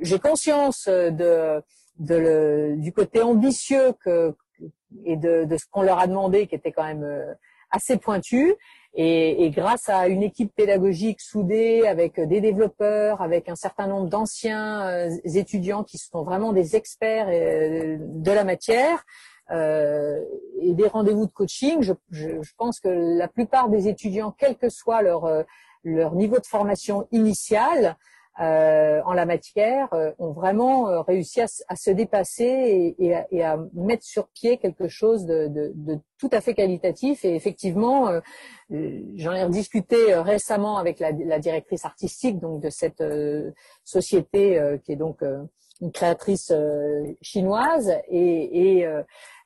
j'ai conscience du côté ambitieux que, et de, ce qu'on leur a demandé qui était quand même euh, assez pointu. Et, et, grâce à une équipe pédagogique soudée avec des développeurs, avec un certain nombre d'anciens euh, étudiants qui sont vraiment des experts euh, de la matière, euh, et des rendez-vous de coaching, je, je, je, pense que la plupart des étudiants, quel que soit leur, leur niveau de formation initiale, euh, en la matière euh, ont vraiment euh, réussi à, se dépasser et, et, à, mettre sur pied quelque chose de, de, de tout à fait qualitatif. Et effectivement, j'en ai rediscuté récemment avec la, la, directrice artistique donc de cette société qui est donc une créatrice chinoise et, et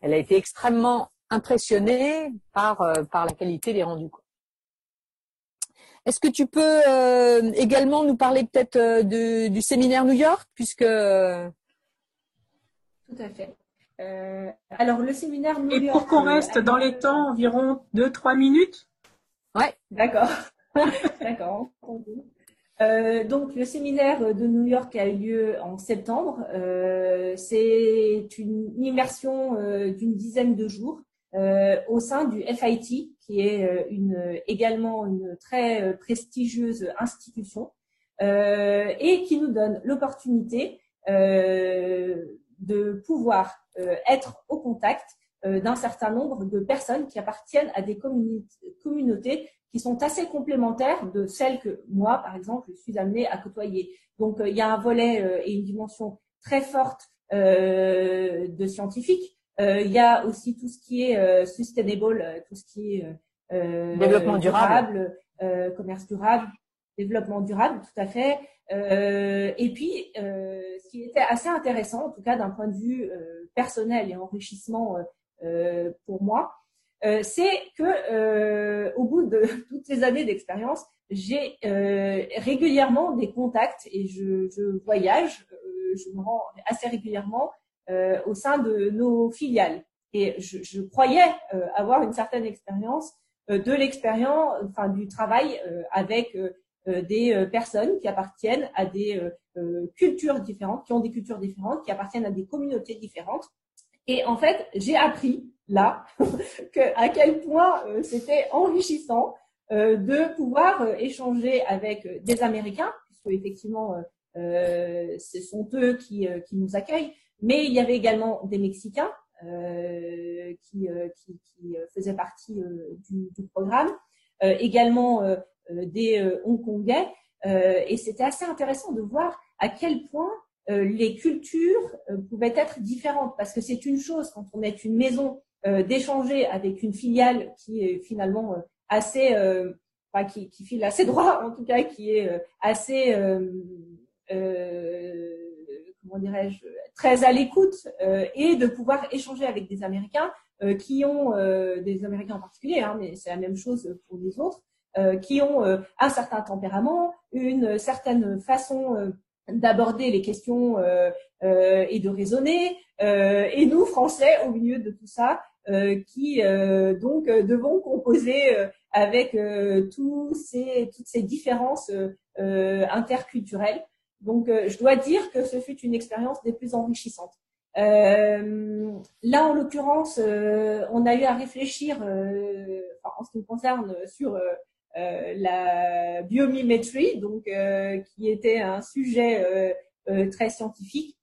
elle a été extrêmement impressionnée par, par la qualité des rendus. Est-ce que tu peux euh, également nous parler peut-être euh, du séminaire New York, puisque tout à fait. Euh, alors le séminaire New York. Et pour qu'on reste dans les temps, environ 2-3 minutes? Ouais, d'accord, d'accord. donc le séminaire de New York a eu lieu en septembre. C'est une immersion d'une dizaine de jours au sein du FIT, qui est euh, également une très euh, prestigieuse institution euh, et qui nous donne l'opportunité de pouvoir être au contact d'un certain nombre de personnes qui appartiennent à des communautés qui sont assez complémentaires de celles que moi, par exemple, je suis amenée à côtoyer. Donc, il y a un volet et une dimension très forte de scientifiques, il y a aussi tout ce qui est euh, sustainable, euh, tout ce qui est développement durable, commerce durable, développement durable, tout à fait. et puis, ce qui était assez intéressant, en tout cas d'un point de vue personnel et enrichissement pour moi, c'est que au bout de toutes ces années d'expérience, j'ai régulièrement des contacts et je, je voyage, je me rends assez régulièrement euh, au sein de nos filiales. Et je, je croyais euh, avoir une certaine expérience euh, de l'expérience, enfin du travail avec des personnes qui appartiennent à des cultures différentes, qui ont des cultures différentes, qui appartiennent à des communautés différentes. Et en fait, j'ai appris là que à quel point c'était enrichissant de pouvoir échanger avec des Américains, puisque effectivement, ce sont eux qui, qui nous accueillent, mais il y avait également des Mexicains euh, qui, euh, qui, qui, faisaient partie euh, du, du, programme, euh, également des Hongkongais. et c'était assez intéressant de voir à quel point les cultures pouvaient être différentes, parce que c'est une chose quand on est une maison d'échanger avec une filiale qui est finalement assez, enfin, qui, qui, file assez droit, en tout cas, qui est assez, dirais-je, très à l'écoute, et de pouvoir échanger avec des Américains qui ont, des Américains en particulier, hein, mais c'est la même chose pour les autres, qui ont un certain tempérament, une certaine façon d'aborder les questions euh, euh, et de raisonner. Euh, et nous, Français, au milieu de tout ça, qui donc devons composer avec tous ces, toutes ces différences interculturelles. Donc, je dois dire que ce fut une expérience des plus enrichissantes. Euh, là, en l'occurrence, on a eu à réfléchir, enfin, en ce qui me concerne, sur euh, la biomimétrie, donc euh, qui était un sujet euh, très scientifique.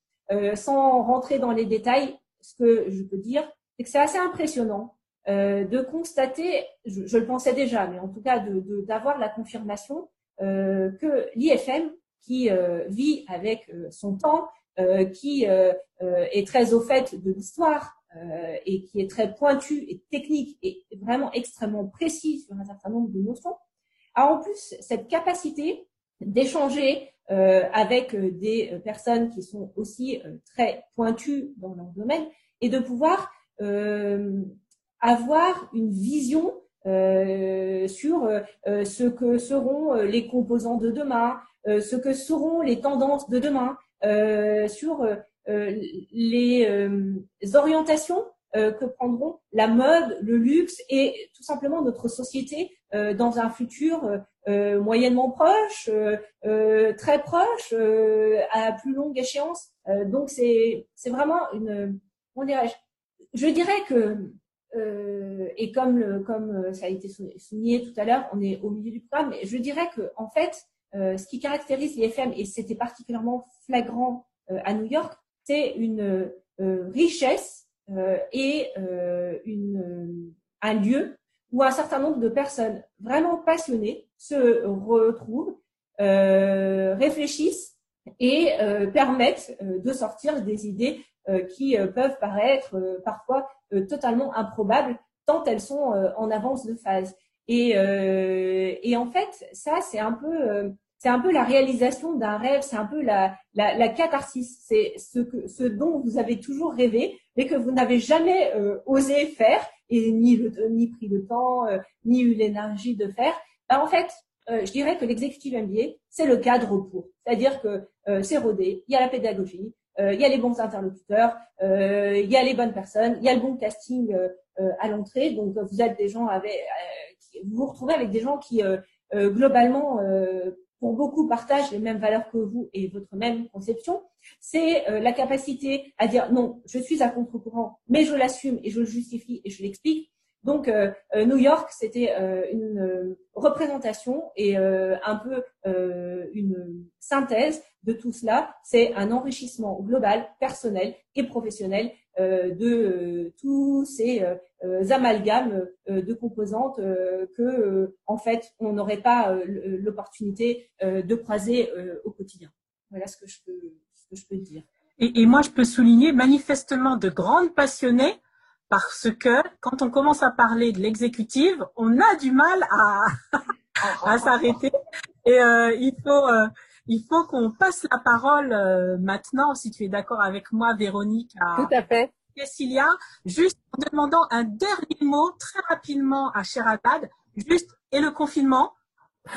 sans rentrer dans les détails, ce que je peux dire, c'est que c'est assez impressionnant de constater, je, le pensais déjà, mais en tout cas d'avoir de, la confirmation que l'IFM, qui vit avec son temps, qui est très au fait de l'histoire et qui est très pointu et technique et vraiment extrêmement précis sur un certain nombre de notions, a en plus cette capacité d'échanger euh, avec euh, des euh, personnes qui sont aussi très pointues dans leur domaine et de pouvoir avoir une vision sur ce que seront les composants de demain, ce que seront les tendances de demain, sur les orientations que prendront la mode, le luxe et tout simplement notre société euh, dans un futur euh, euh, moyennement proche, très proche, à plus longue échéance. donc c'est c'est vraiment une Je dirais que et comme comme ça a été souligné tout à l'heure, on est au milieu du programme, mais je dirais que en fait, ce qui caractérise l'IFM et c'était particulièrement flagrant à New York, c'est une richesse et un lieu où un certain nombre de personnes vraiment passionnées se retrouvent, euh, réfléchissent et euh, permettent euh, de sortir des idées euh, qui peuvent paraître parfois totalement improbables tant elles sont en avance de phase. Et, et en fait, ça, c'est un peu c'est un peu la réalisation d'un rêve, c'est un peu la, la, la catharsis, c'est ce, que, ce dont vous avez toujours rêvé, mais que vous n'avez jamais osé faire et ni, le, ni pris le temps, euh, ni eu l'énergie de faire. Ben, en fait, euh, je dirais que l'exécutif MBA, c'est le cadre pour. C'est-à-dire que euh, c'est rodé, il y a la pédagogie, il y a les bons interlocuteurs, il y a les bonnes personnes, il y a le bon casting à l'entrée. Donc vous êtes des gens avec, vous vous retrouvez avec des gens qui globalement pour beaucoup partagent les mêmes valeurs que vous et votre même conception, c'est euh, la capacité à dire non, je suis à contre-courant, mais je l'assume et je le justifie et je l'explique. Donc euh, euh, New York, c'était une représentation et un peu une synthèse de tout cela. C'est un enrichissement global, personnel et professionnel de tous ces amalgames de composantes que en fait on n'aurait pas l'opportunité de croiser au quotidien. Voilà ce que je peux, ce que je peux dire. Et, et, moi, je peux souligner manifestement de grandes passionnées parce que quand on commence à parler de l'exécutive, on a du mal à, à s'arrêter. Et euh, il faut, euh, il faut qu'on passe la parole euh, maintenant, si tu es d'accord avec moi, Véronique. À, Tout à fait. Cécilia, juste en demandant un dernier mot très rapidement à Sherazade, juste, et le confinement?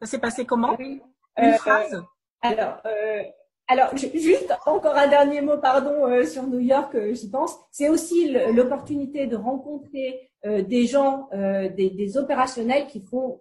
Ça s'est passé comment? Une euh, phrase? Alors, euh, alors, juste encore un dernier mot, pardon, euh, sur New York, j'y pense. C'est aussi l'opportunité de rencontrer euh, des gens, des, des, opérationnels qui font,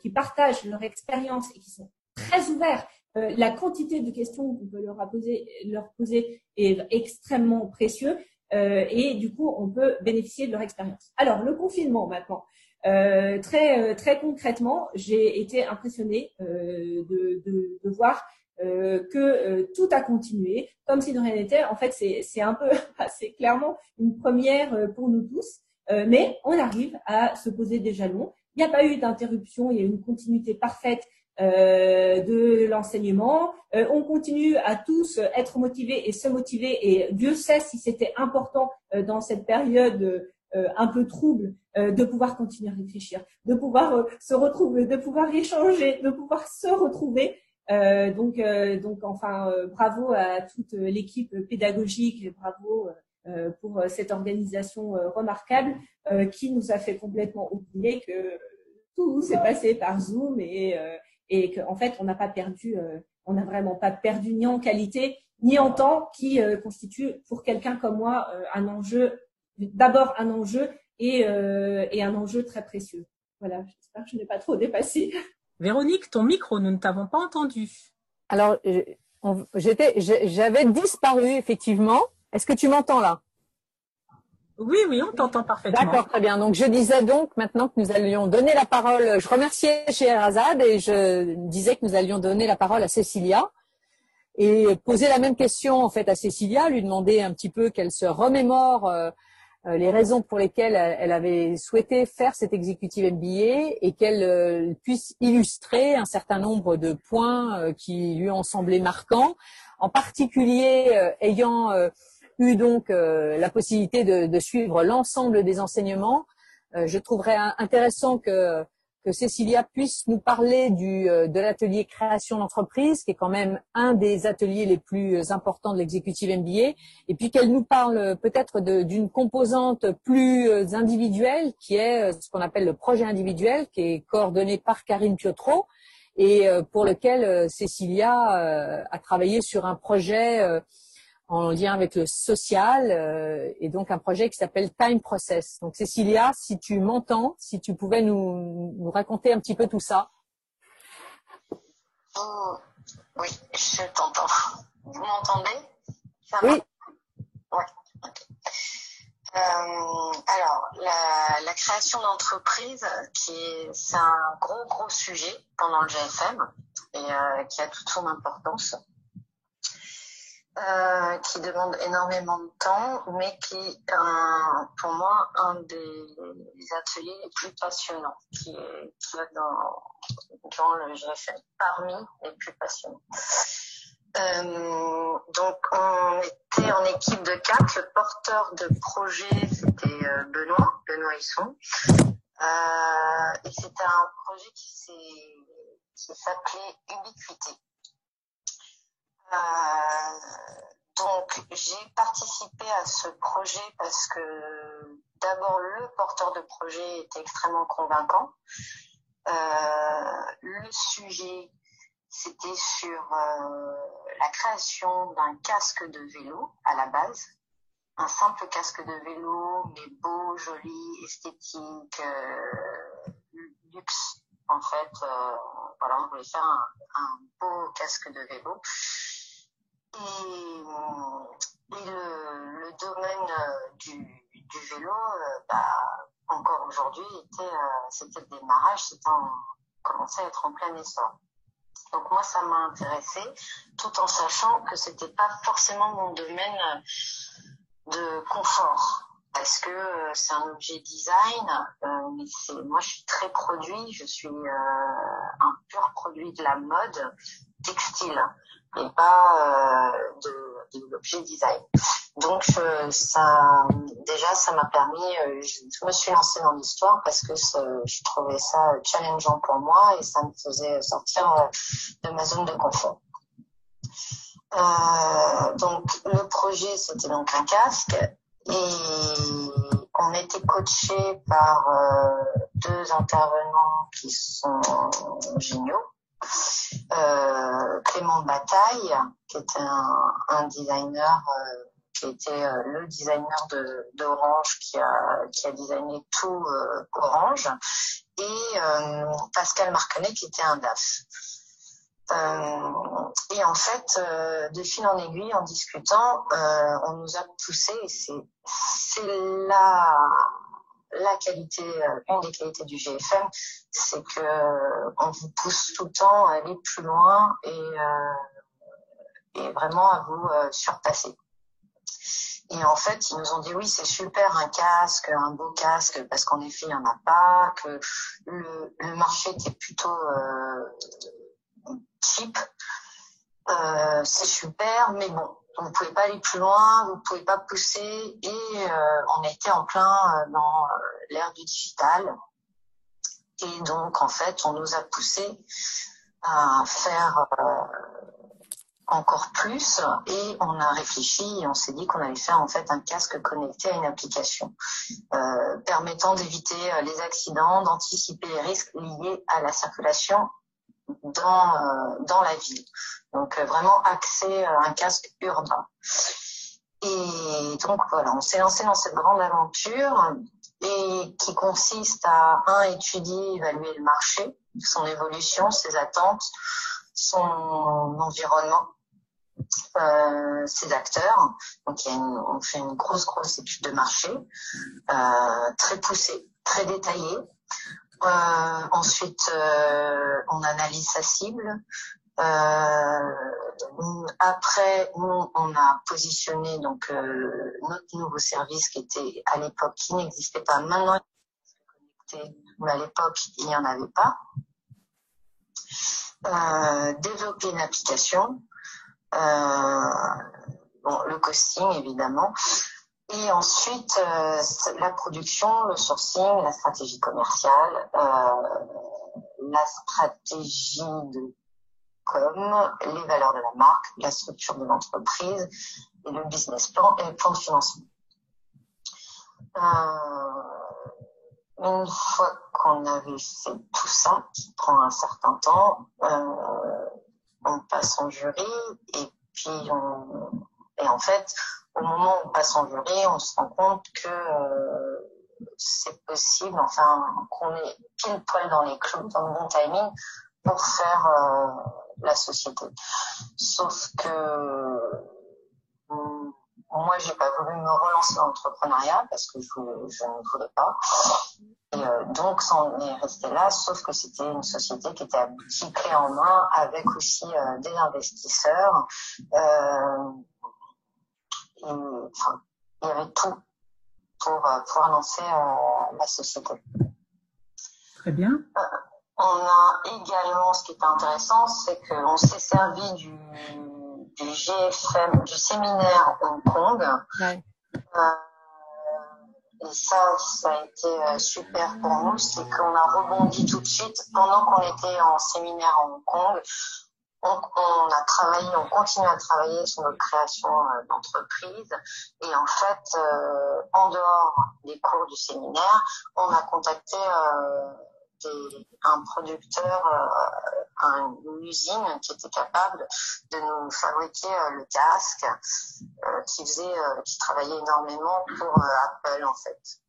qui partagent leur expérience et qui sont très ouverts. la quantité de questions qu'on peut leur poser, leur poser est extrêmement précieux et du coup, on peut bénéficier de leur expérience. Alors, le confinement maintenant. très très concrètement, j'ai été impressionnée de, de, de voir euh, que euh, tout a continué comme si de rien n'était. En fait, c'est un peu, c'est clairement une première euh, pour nous tous, mais on arrive à se poser des jalons. Il n'y a pas eu d'interruption, il y a eu une continuité parfaite de l'enseignement. on continue à tous être motivés et se motiver et Dieu sait si c'était important dans cette période un peu trouble de pouvoir continuer à réfléchir, de pouvoir se retrouver, de pouvoir échanger, de pouvoir se retrouver. donc, donc enfin, bravo à toute l'équipe pédagogique, bravo euh, pour euh, cette organisation euh, remarquable qui nous a fait complètement oublier que tout s'est passé par Zoom et, et qu'en fait, on n'a pas perdu, on n'a vraiment pas perdu ni en qualité ni en temps qui constitue pour quelqu'un comme moi un enjeu, d'abord un enjeu et, et un enjeu très précieux. Voilà, j'espère que je n'ai pas trop dépassé. Véronique, ton micro, nous ne t'avons pas entendu. Alors, j'étais, j'avais disparu effectivement. Est-ce que tu m'entends là? Oui, oui, on t'entend parfaitement. D'accord, très bien. Donc je disais donc maintenant que nous allions donner la parole, je remerciais Scheherazade et je disais que nous allions donner la parole à Cécilia et poser la même question en fait à Cécilia, lui demander un petit peu qu'elle se remémore euh, euh, les raisons pour lesquelles elle avait souhaité faire cette exécutive MBA et qu'elle euh, puisse illustrer un certain nombre de points qui lui ont semblé marquants, en particulier ayant eu donc euh, la possibilité de, de suivre l'ensemble des enseignements, euh, je trouverais intéressant que, que Cécilia puisse nous parler du, euh, de l'atelier création d'entreprise, qui est quand même un des ateliers les plus importants de l'exécutive MBA, et puis qu'elle nous parle peut-être d'une composante plus individuelle, qui est ce qu'on appelle le projet individuel, qui est coordonné par Karine Piotro, et pour lequel Cécilia a travaillé sur un projet en lien avec le social euh, et donc un projet qui s'appelle Time Process. Donc Cécilia, si tu m'entends, si tu pouvais nous, nous, raconter un petit peu tout ça. Oh, oui, je t'entends. Vous m'entendez? Oui. Ouais. Euh, alors, la, la création d'entreprise, qui est, c'est un gros gros sujet pendant le GFM et euh, qui a toute son importance. Euh, qui demande énormément de temps, mais qui est pour moi un des, ateliers les plus passionnants qui est, qui est dans, dans le GFM, parmi les plus passionnants. Euh, donc on était en équipe de quatre. Le porteur de projet c'était euh, Benoît, Benoît Hisson. Euh, et c'était un projet qui s'appelait Ubiquité. Euh, donc, j'ai participé à ce projet parce que d'abord, le porteur de projet était extrêmement convaincant. Euh, le sujet, c'était sur euh, la création d'un casque de vélo à la base. Un simple casque de vélo, mais beau, joli, esthétique, luxe. En fait, voilà, on voulait faire un, un beau casque de vélo. Et, le, domaine euh, du, vélo, euh, bah, encore aujourd'hui, euh, c'était le démarrage, c'était commençait à être en plein essor. Donc moi, ça m'a intéressé, tout en sachant que c'était pas forcément mon domaine de confort parce que c'est un objet design, mais moi je suis très produit, je suis un pur produit de la mode textile et pas euh, de, de l'objet design. Donc ça, déjà, ça m'a permis. Euh, je me suis lancée dans l'histoire parce que je trouvais ça challengeant pour moi et ça me faisait sortir euh, de ma zone de confort. Euh, donc le projet, c'était donc un casque et on était coaché par euh, deux intervenants qui sont géniaux. Euh, Clément Bataille, qui était un, designer, euh, qui était euh, le designer de d'Orange, qui a qui designé tout Orange, et Pascal Marconnet, qui était un DAF. Et en fait, de fil en aiguille, en discutant, on nous a poussé, et c'est c'est la qualité, euh, une des qualités du GFM, c'est que euh, on vous pousse tout le temps à aller plus loin et, euh, et vraiment à vous surpasser. Et en fait, ils nous ont dit oui, c'est super un casque, un beau casque, parce qu'en effet, il n'y en a pas, que le, le marché était plutôt euh, cheap. Euh, c'est super, mais bon, vous ne pouvez pas aller plus loin, vous ne pouvez pas pousser, et on était en plein dans l'ère du digital. Et donc, en fait, on nous a poussé à faire encore plus et on a réfléchi et on s'est dit qu'on allait faire en fait un casque connecté à une application euh, permettant d'éviter euh, les accidents, d'anticiper les risques liés à la circulation dans euh, dans la ville. Donc vraiment axé un casque urbain. Et donc voilà, on s'est lancé dans cette grande aventure et qui consiste à un étudier, évaluer le marché, son évolution, ses attentes, son environnement euh, ces acteurs. Donc, on fait une grosse, grosse étude de marché, euh, très poussée, très détaillée. Euh, ensuite, euh, on analyse sa cible. Euh, après, nous, on a positionné donc notre nouveau service qui était à l'époque qui n'existait pas. Maintenant, mais à l'époque, il n'y en avait pas. développer une application, euh, bon, le costing évidemment. Et ensuite, euh, la production, le sourcing, la stratégie commerciale, euh, la stratégie de com, les valeurs de la marque, la structure de l'entreprise et le business plan et le plan de financement. Euh, une fois qu'on avait fait tout ça, qui prend un certain temps, on passe en jury et puis on et en fait au moment où on passe en jury on se rend compte que euh, c'est possible enfin qu'on est pile poil dans les clous dans le bon timing pour faire euh, la société sauf que moi, j'ai pas voulu me relancer dans l'entrepreneuriat parce que je, ne voulais pas. Euh, donc, ça en est resté là, sauf que c'était une société qui était aboutie clé en main avec aussi des investisseurs. Et, enfin, il y avait tout pour euh, pouvoir lancer euh, la société. Très bien. on a également, ce qui est intéressant, c'est qu'on s'est servi du du GFM, du séminaire Hong Kong. Ouais. Euh, et ça, ça a été euh, super pour nous, c'est qu'on a rebondi tout de suite pendant qu'on était en séminaire à Hong Kong. On, on, a travaillé, on continue à travailler sur notre création euh, d'entreprise. Et en fait, euh, en dehors des cours du séminaire, on a contacté euh, un producteur, euh, une usine qui était capable de nous fabriquer le casque, qui faisait, qui travaillait énormément pour Apple en fait.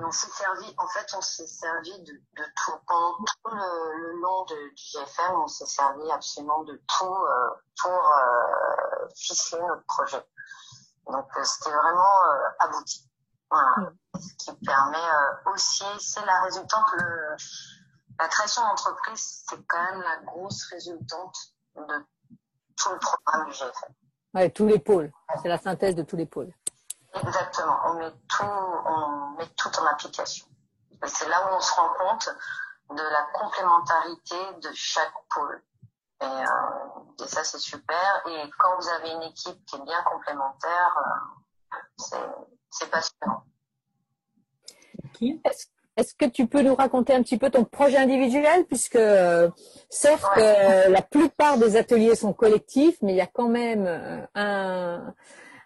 Et on s'est servi, en fait, on s'est servi de, de, tout pendant tout le, le long de, du GFM, on s'est servi absolument de tout pour ficeler notre projet. Donc c'était vraiment abouti. Voilà. Mm. Ce qui permet euh, aussi, c'est la résultante, le, la création d'entreprise, c'est quand même la grosse résultante de tout le programme du GFM. Ouais, tous les pôles. C'est la synthèse de tous les pôles. Exactement. On met tout, on tout en application. Et c'est là où on se rend compte de la complémentarité de chaque pôle. Et, euh, et ça, c'est super. Et quand vous avez une équipe qui est bien complémentaire, euh, c'est passionnant. Est-ce que tu peux nous raconter un petit peu ton projet individuel? Puisque certes la plupart des ateliers sont collectifs, mais il y a quand même euh, un,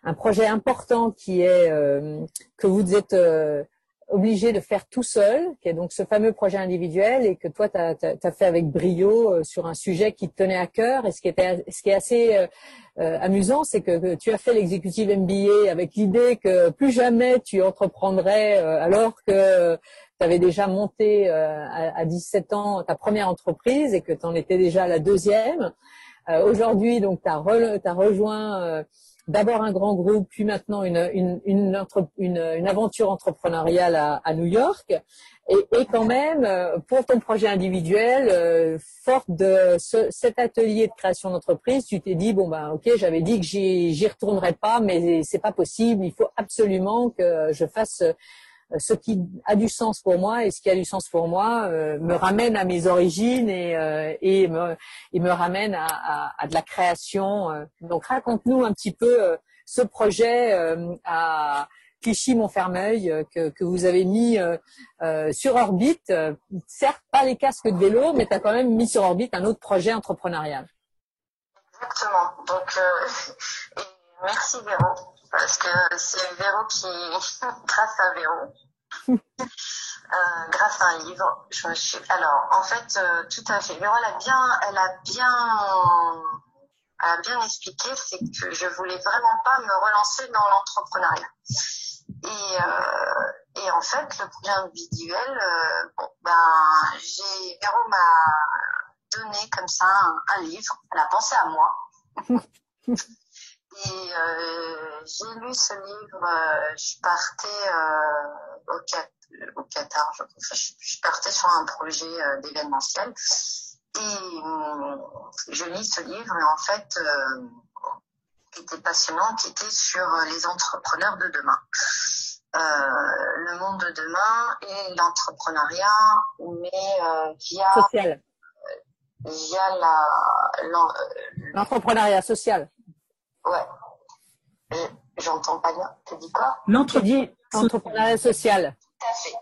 un projet important qui est euh, que vous êtes euh, obligé de faire tout seul, qui est donc ce fameux projet individuel et que toi, tu as, fait avec brio euh, sur un sujet qui te tenait à cœur. Et ce qui, était, ce qui est assez euh, euh, amusant, c'est que, tu as fait l'exécutive MBA avec l'idée que plus jamais tu entreprendrais alors que tu avais déjà monté à, à, 17 ans ta première entreprise et que tu en étais déjà à la deuxième. Aujourd'hui, donc, tu as, as, rejoint d'abord un grand groupe, puis maintenant une, une, une, une aventure entrepreneuriale à, à New York. Et, et, quand même, euh, pour ton projet individuel, euh, forte de ce, cet atelier de création d'entreprise, tu t'es dit bon ben ok, j'avais dit que j'y retournerais pas, mais c'est pas possible. Il faut absolument que je fasse ce qui a du sens pour moi et ce qui a du sens pour moi me ramène à mes origines et, et, me, ramène à, de la création. Donc raconte-nous un petit peu ce projet à Clichy-Montfermeil euh, que, que, vous avez mis euh, euh, sur orbite. certes, pas les casques de vélo, mais tu as quand même mis sur orbite un autre projet entrepreneurial. Exactement. Donc, merci Véro, parce que c'est Véro qui, grâce à Véro, grâce à un livre, je me suis. Alors, en fait, tout à fait. Véro, elle a bien, elle a bien, elle a bien expliqué, c'est que je voulais vraiment pas me relancer dans l'entrepreneuriat. Et, euh, et en fait, le projet individuel, euh, bon, ben, j'ai, Véro m'a donné comme ça un, livre. Elle a pensé à moi. et euh, j'ai lu ce livre. Euh, je partais euh, au, au, Qatar. Je, je, partais sur un projet euh, d'événementiel. Et je lis ce livre et en fait, qui était passionnant, qui était sur les entrepreneurs de demain. Euh, le monde de demain et l'entrepreneuriat, mais euh, via social. via la euh, l'entrepreneuriat social. Ouais. J'entends pas bien. Tu dis quoi? L'entrepreneuriat social. Tout à fait.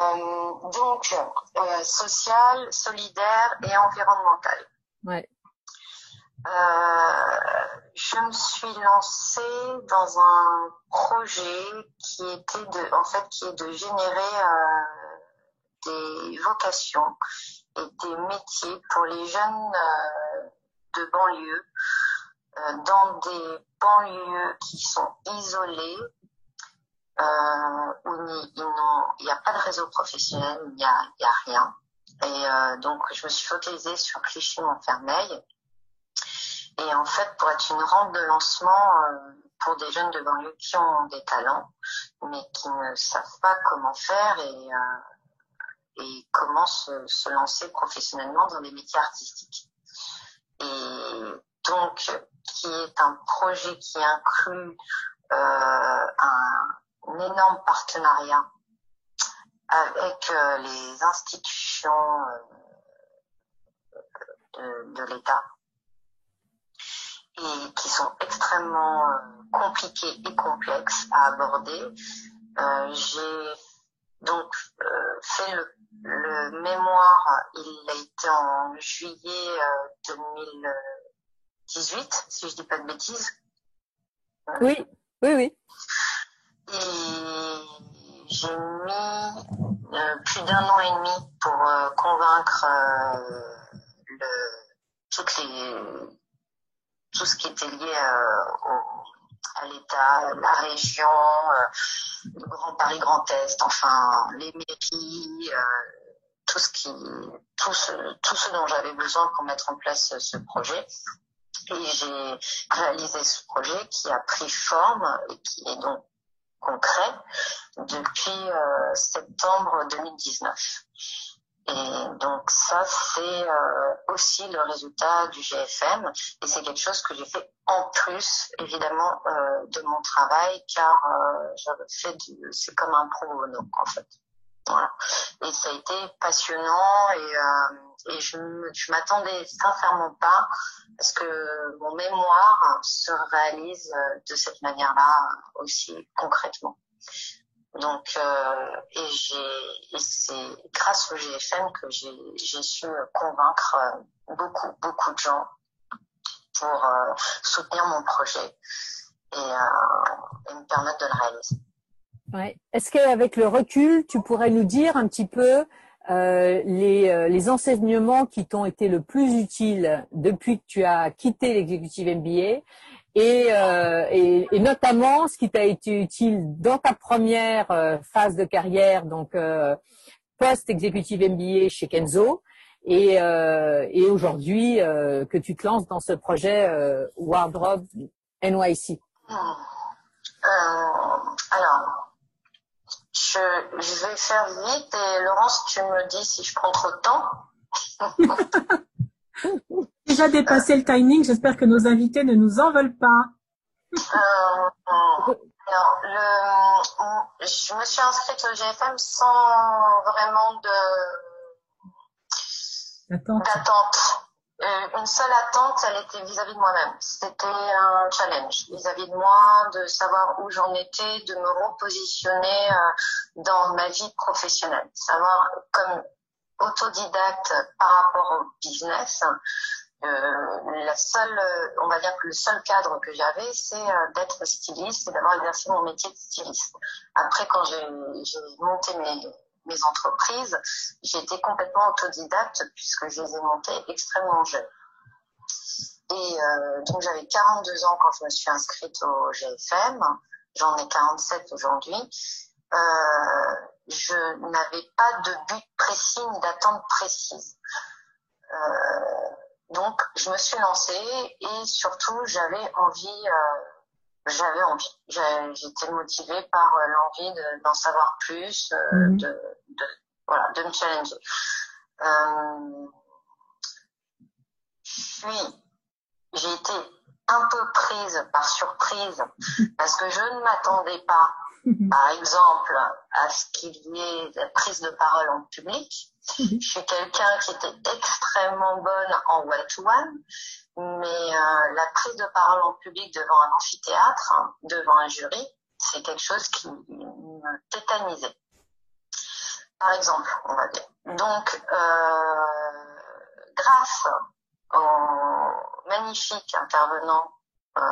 Euh, donc, euh, social, solidaire et environnemental. Ouais. Euh, je me suis lancée dans un projet qui était de, en fait, qui est de générer euh, des vocations et des métiers pour les jeunes euh, de banlieue, dans des banlieues qui sont isolées, euh, où il n'y a pas de réseau professionnel, il n'y a, rien. Et donc, je me suis focalisée sur Clichy-Montfermeil et en fait, pour être une rampe de lancement euh, pour des jeunes de banlieue qui ont des talents, mais qui ne savent pas comment faire et, euh, et comment se, se, lancer professionnellement dans des métiers artistiques. Et donc, qui est un projet qui inclut euh, un, énorme partenariat avec euh, les institutions euh, de, l'État et qui sont extrêmement euh, compliqués et complexes à aborder. J'ai donc fait le, le, mémoire, il a été en juillet 2018, si je dis pas de bêtises. Oui, oui, oui. Et j'ai mis plus d'un an et demi pour convaincre le, toutes les tout ce qui était lié euh, à l'État, la région, euh, le Grand Paris Grand Est, enfin les mairies, euh, tout ce qui, tout ce, tout ce dont j'avais besoin pour mettre en place ce projet. Et j'ai réalisé ce projet qui a pris forme et qui est donc concret depuis septembre 2019. Et donc ça, c'est euh, aussi le résultat du GFM et c'est quelque chose que j'ai fait en plus, évidemment, euh, de mon travail car euh, du, c'est comme un pro en fait. Et ça a été passionnant et, euh, et je, je m'attendais sincèrement pas parce que mon mémoire se réalise de cette manière-là aussi concrètement. Donc, euh, et, et c'est grâce au GFM que j'ai su convaincre beaucoup, beaucoup de gens pour euh, soutenir mon projet et, euh, et, me permettre de le réaliser. Est-ce qu'avec le recul, tu pourrais nous dire un petit peu euh, les, euh, les, enseignements qui t'ont été le plus utiles depuis que tu as quitté l'exécutive MBA et, euh, et, notamment ce qui t'a été utile dans ta première phase de carrière, donc post-executive MBA chez Kenzo, et, et aujourd'hui que tu te lances dans ce projet Wardrobe NYC. alors, je, je, vais faire vite et Laurence, tu me dis si je prends trop de temps. déjà dépassé le timing. J'espère que nos invités ne nous en veulent pas. Euh, alors, le, je me suis inscrite au GFM sans vraiment de d'attente. Une seule attente, elle était vis-à-vis de moi-même. C'était un challenge vis-à-vis de moi, de savoir où j'en étais, de me repositionner euh, dans ma vie professionnelle. Savoir comme autodidacte par rapport au business, euh, la seule, on va dire que le seul cadre que j'avais, c'est euh, d'être styliste et d'avoir exercé mon métier de styliste. Après, quand j'ai monté mes, mes entreprises, j'ai été complètement autodidacte puisque je les ai montées extrêmement jeunes. Et euh, donc j'avais 42 ans quand je me suis inscrite au GFM, j'en ai 47 aujourd'hui. Euh, je n'avais pas de but précis ni d'attente précise. Euh, donc je me suis lancée et surtout j'avais envie j'avais envie. J'étais motivée par euh, l'envie d'en savoir plus, euh, mhm. de, de, voilà, de me challenger. Euh, puis, j'ai été un peu prise par surprise parce que je ne m'attendais pas. Par exemple, à ce qu'il y ait la prise de parole en public. Mhm. Je suis quelqu'un qui était extrêmement bonne en one-to-one, mais euh, la prise de parole en public devant un amphithéâtre, hein, devant un jury, c'est quelque chose qui me tétanisait. Par exemple, on va dire. Donc, euh, grâce au magnifique intervenant euh,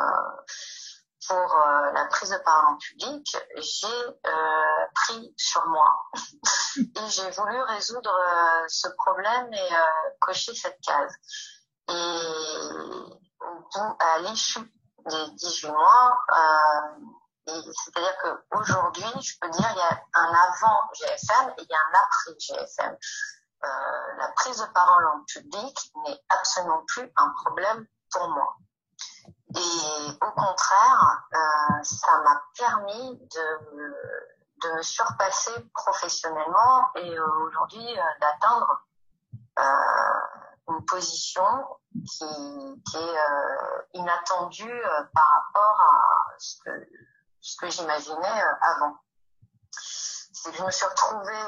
pour euh, la prise de parole en public, j'ai euh, pris sur moi et j'ai voulu résoudre euh, ce problème et cocher cette case. Et à l'issue des 18 mois, c'est-à-dire qu'aujourd'hui, je peux dire il y a un avant GFM et il y a un après GFM. la prise de parole en public n'est absolument plus un problème pour moi. Et au contraire, euh, ça m'a permis de, de me surpasser professionnellement et euh, aujourd'hui euh, d'atteindre une position qui, qui est inattendue par rapport à ce que, ce que j'imaginais avant. C'est que je me suis retrouvée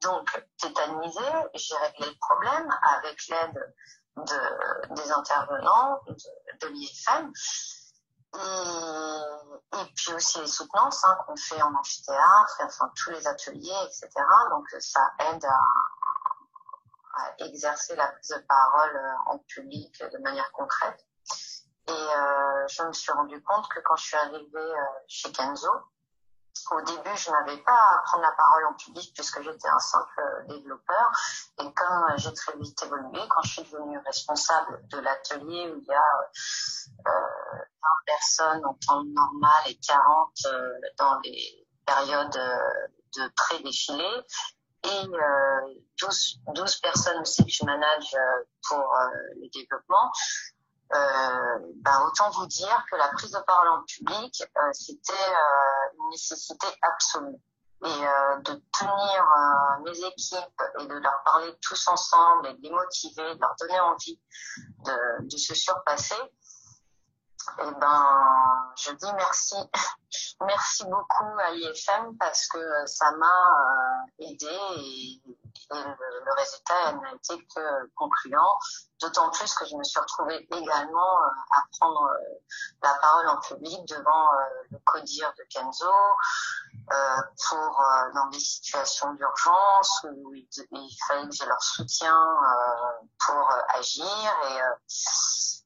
donc tétanisée, j'ai réglé le problème avec l'aide de, des intervenants de, l'IFM. Et, et, puis aussi les soutenances hein, qu'on fait en amphithéâtre, enfin tous les ateliers, etc. Donc ça aide à, à, exercer la prise de parole euh, en public de manière concrète. Et euh, je me suis rendu compte que quand je suis arrivée euh, chez Kenzo, au début, je n'avais pas à prendre la parole en public puisque j'étais un simple développeur. Et comme j'ai très vite évolué, quand je suis devenue responsable de l'atelier où il y a euh, 20 personnes en temps normal et 40 euh, dans les périodes euh, de pré-défilé, et euh, 12, 12 personnes aussi que je manage euh, pour euh, le développement, euh, ben autant vous dire que la prise de parole en public, euh, c'était euh, une nécessité absolue. Et euh, de tenir euh, mes équipes et de leur parler tous ensemble et de les motiver, de leur donner envie de, de se surpasser, eh ben, je dis merci, merci beaucoup à l'IFM parce que ça m'a aidé et le, résultat n'a été que concluant, d'autant plus que je me suis retrouvée également euh, à prendre euh, la parole en public devant euh, le codir de Kenzo pour dans des situations d'urgence où il, fallait que j'ai leur soutien pour agir et,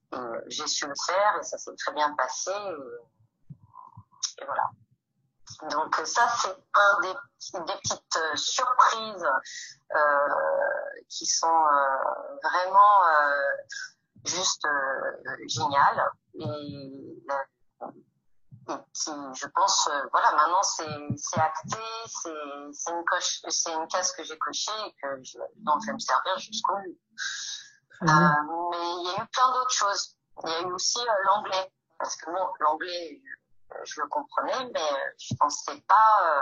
j'ai su le faire et ça s'est très bien passé et voilà. Donc ça, c'est un des, des petites euh, surprises euh, qui sont euh, vraiment juste géniales et, et, qui, je pense, voilà, maintenant c'est acté, c'est une c'est une case que j'ai cochée et que je, dont je vais me servir jusqu'au bout. Mais il y a eu plein d'autres choses. Il y a eu aussi l'anglais parce que bon, l'anglais je le comprenais, mais je pensais pas, euh,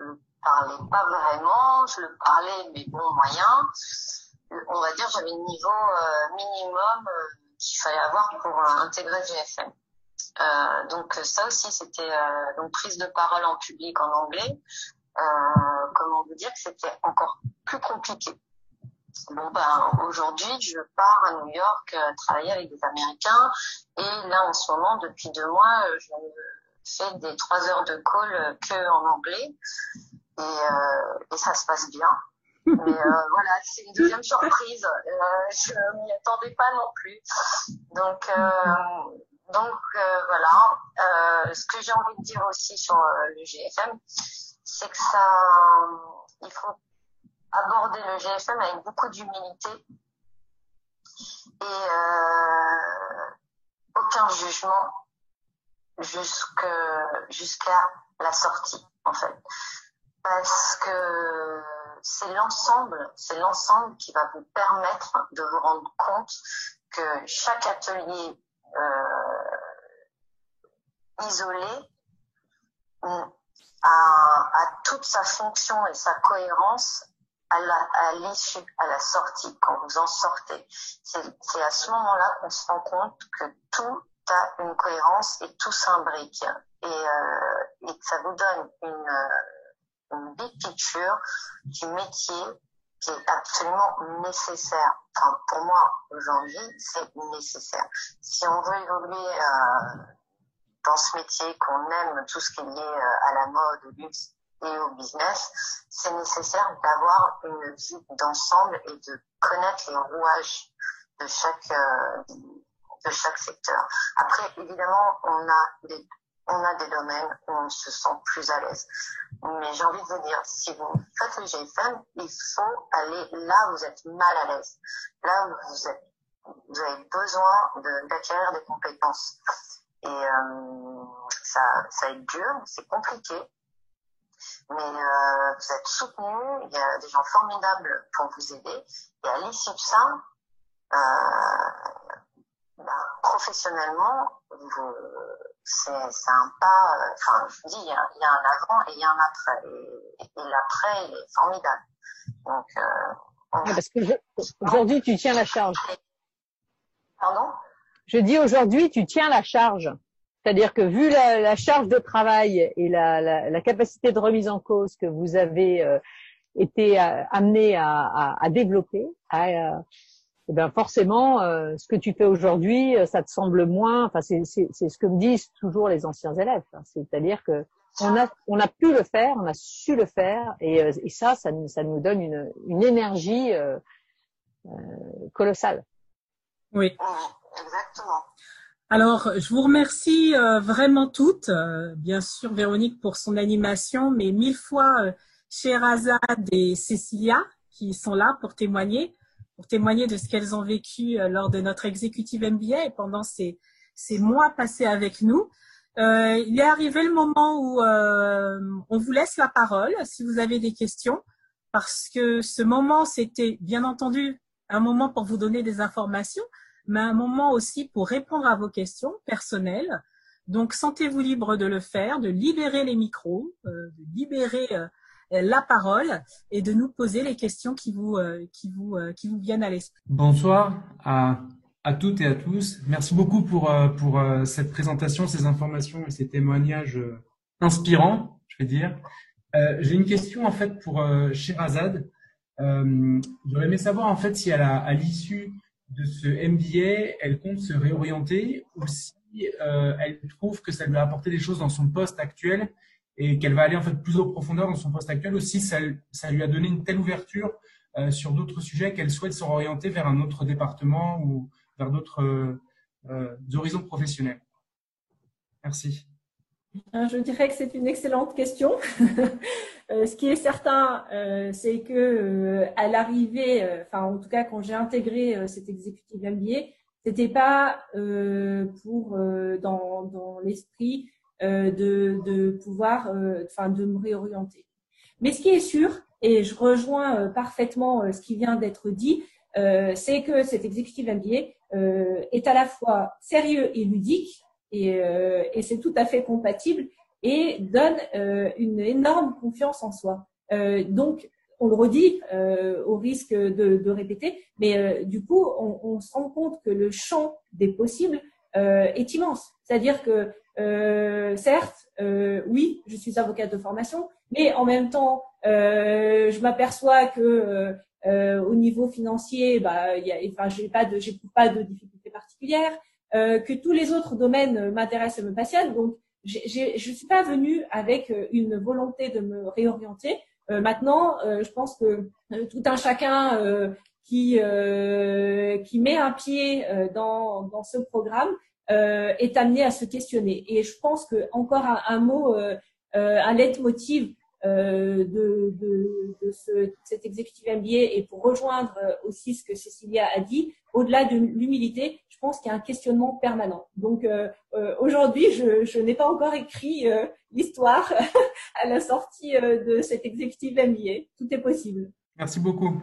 je le parlais pas vraiment, je le parlais, mais bon, moyen. On va dire, j'avais le niveau euh, minimum euh, qu'il fallait avoir pour intégrer GFM. donc ça aussi, c'était donc prise de parole en public en anglais. comment vous dire que c'était encore plus compliqué. Bon ben aujourd'hui, je pars à New York travailler avec des Américains et là en ce moment, depuis deux mois, je fais des trois heures de call que en anglais et, et ça se passe bien. Mais euh, voilà, c'est une deuxième surprise. Euh, je m'y attendais pas non plus. Donc, euh, donc voilà. ce que j'ai envie de dire aussi sur le GFM, c'est que ça, il faut aborder le GFM avec beaucoup d'humilité et aucun jugement jusqu'à la sortie en fait. Parce que c'est l'ensemble, c'est l'ensemble qui va vous permettre de vous rendre compte que chaque atelier euh, isolé a, toute sa fonction et sa cohérence à l'issue, à, à, la sortie, quand vous en sortez. C'est à ce moment-là qu'on se rend compte que tout a une cohérence et tout s'imbrique. Et, euh, et que ça vous donne une, une big picture du métier qui est absolument nécessaire. Enfin, pour moi, aujourd'hui, c'est nécessaire. Si on veut évoluer euh, dans ce métier, qu'on aime tout ce qui est lié euh, à la mode, au luxe et au business, c'est nécessaire d'avoir une vue d'ensemble et de connaître les rouages de chaque euh, de chaque secteur. Après, évidemment, on a des on a des domaines où on se sent plus à l'aise. Mais j'ai envie de vous dire, si vous faites le GFM, il faut aller là où vous êtes mal à l'aise, là où vous, êtes, vous avez besoin d'acquérir des compétences. Et euh, ça, ça va être dur, c'est compliqué, mais euh, vous êtes soutenu, il y a des gens formidables pour vous aider. Et à l'issue de ça, euh, ben, professionnellement, c'est un pas, enfin, je vous dis, il y, a, il y, a, un avant et il y a un après. Et, et l'après, il est formidable. Donc, euh, parce que aujourd'hui, tu tiens la charge. Pardon? Je dis aujourd'hui, tu tiens la charge. C'est-à-dire que vu la, la, charge de travail et la, la, la, capacité de remise en cause que vous avez euh, été euh, amené à, à, à développer, à, euh, eh ben forcément, euh, ce que tu fais aujourd'hui, euh, ça te semble moins. Enfin, c'est ce que me disent toujours les anciens élèves. Hein. C'est-à-dire que on a on a pu le faire, on a su le faire, et, euh, et ça, ça, ça, nous donne une, une énergie euh, colossale. Oui. Exactement. Alors, je vous remercie vraiment toutes, bien sûr Véronique pour son animation, mais mille fois Sherazade et Cécilia qui sont là pour témoigner pour témoigner de ce qu'elles ont vécu euh, lors de notre exécutive MBA et pendant ces, ces mois passés avec nous. Euh, il est arrivé le moment où euh, on vous laisse la parole si vous avez des questions, parce que ce moment, c'était bien entendu un moment pour vous donner des informations, mais un moment aussi pour répondre à vos questions personnelles. Donc, sentez-vous libre de le faire, de libérer les micros, euh, de libérer euh, la parole et de nous poser les questions qui vous, euh, qui vous, qui vous viennent à l'esprit. Bonsoir à, à toutes et à tous. Merci beaucoup pour, pour cette présentation, ces informations et ces témoignages inspirants, je vais dire. J'ai une question en fait pour Sherazade. J'aurais aimé savoir en fait si à l'issue de ce MBA, elle compte se réorienter ou si euh, elle trouve que ça lui a apporté des choses dans son poste actuel et qu'elle va aller en fait plus en profondeur dans son poste actuel aussi, ça, ça lui a donné une telle ouverture euh, sur d'autres sujets qu'elle souhaite s'orienter vers un autre département ou vers d'autres euh, horizons professionnels. Merci. Je dirais que c'est une excellente question. Euh, ce qui est certain, c'est que à l'arrivée, enfin en tout cas quand j'ai intégré cet exécutif MBA, c'était pas pour dans, dans l'esprit euh, de, de, pouvoir, euh, enfin, de me réorienter. Mais ce qui est sûr, et je rejoins euh, parfaitement ce qui vient d'être dit, c'est que cet executive MBA est à la fois sérieux et ludique, et, et c'est tout à fait compatible et donne une énorme confiance en soi. donc, on le redit au risque de, répéter, mais du coup, on, se rend compte que le champ des possibles est immense. C'est-à-dire que certes, oui, je suis avocate de formation, mais en même temps, je m'aperçois que au niveau financier, bah, y enfin, j'ai pas de, j'éprouve pas de difficultés particulières, que tous les autres domaines m'intéressent et me passionnent. Je ne suis pas venue avec une volonté de me réorienter. Euh, maintenant, euh, je pense que euh, tout un chacun qui qui met un pied dans dans ce programme est amené à se questionner. Et je pense que encore un, un mot, un leitmotiv euh, de, de, de ce, cet exécutif MBA et pour rejoindre aussi ce que Cécilia a dit, au-delà de l'humilité, je pense qu'il y a un questionnement permanent. Donc euh, euh, aujourd'hui, je, je n'ai pas encore écrit l'histoire à la sortie de cet exécutif MBA. Tout est possible. Merci beaucoup.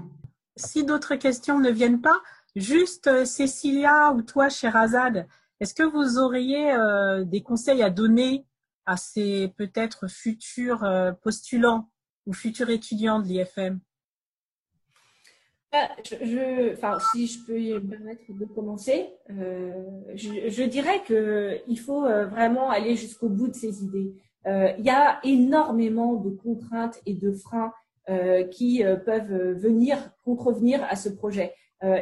Si d'autres questions ne viennent pas, juste Cécilia ou toi, Sherazade, est-ce que vous auriez des conseils à donner à ces peut-être futurs euh, postulants ou futurs étudiants de l'IFM bah, si je peux me permettre de commencer, euh, je, je, dirais qu'il faut euh, vraiment aller jusqu'au bout de ces idées. il y a énormément de contraintes et de freins qui peuvent venir contrevenir à ce projet.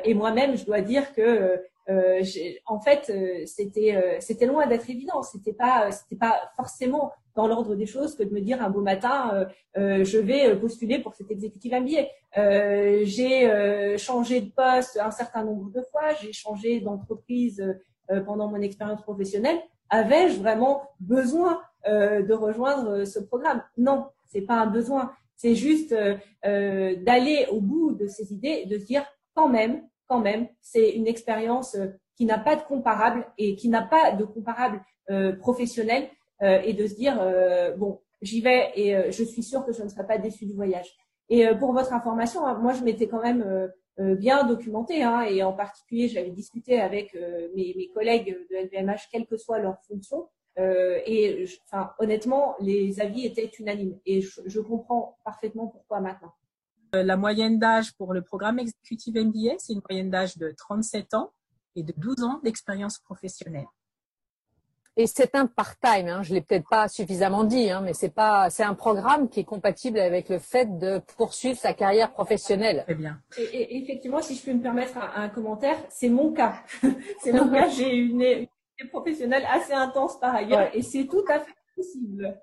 et moi-même, je dois dire que euh, en fait, euh, c'était euh, c'était loin d'être évident. C'était pas pas forcément dans l'ordre des choses que de me dire un beau matin, je vais postuler pour cet exécutif MBA. j'ai changé de poste un certain nombre de fois. J'ai changé d'entreprise pendant mon expérience professionnelle. Avais-je vraiment besoin de rejoindre ce programme? Non, c'est pas un besoin. C'est juste d'aller au bout de ces idées et de dire quand même quand même, c'est une expérience euh, qui n'a pas de comparable et qui n'a pas de comparable euh, professionnel euh, et de se dire bon, j'y vais et je suis sûre que je ne serai pas déçue du voyage. Et pour votre information, hein, moi je m'étais quand même bien documentée hein, et en particulier j'avais discuté avec mes, collègues de LVMH, quelle que soit leur fonction. et honnêtement, les avis étaient unanimes et je comprends parfaitement pourquoi maintenant. Euh, la moyenne d'âge pour le programme exécutif MBA, c'est une moyenne d'âge de 37 ans et de 12 ans d'expérience professionnelle. Et c'est un part-time, hein, je l'ai peut-être pas suffisamment dit, hein, mais c'est pas, c'est un programme qui est compatible avec le fait de poursuivre sa carrière professionnelle. Très bien. Et, effectivement, si je peux me permettre un, commentaire, c'est mon cas. c'est mon cas. J'ai une, une professionnelle assez intense par ailleurs, et c'est tout à fait possible.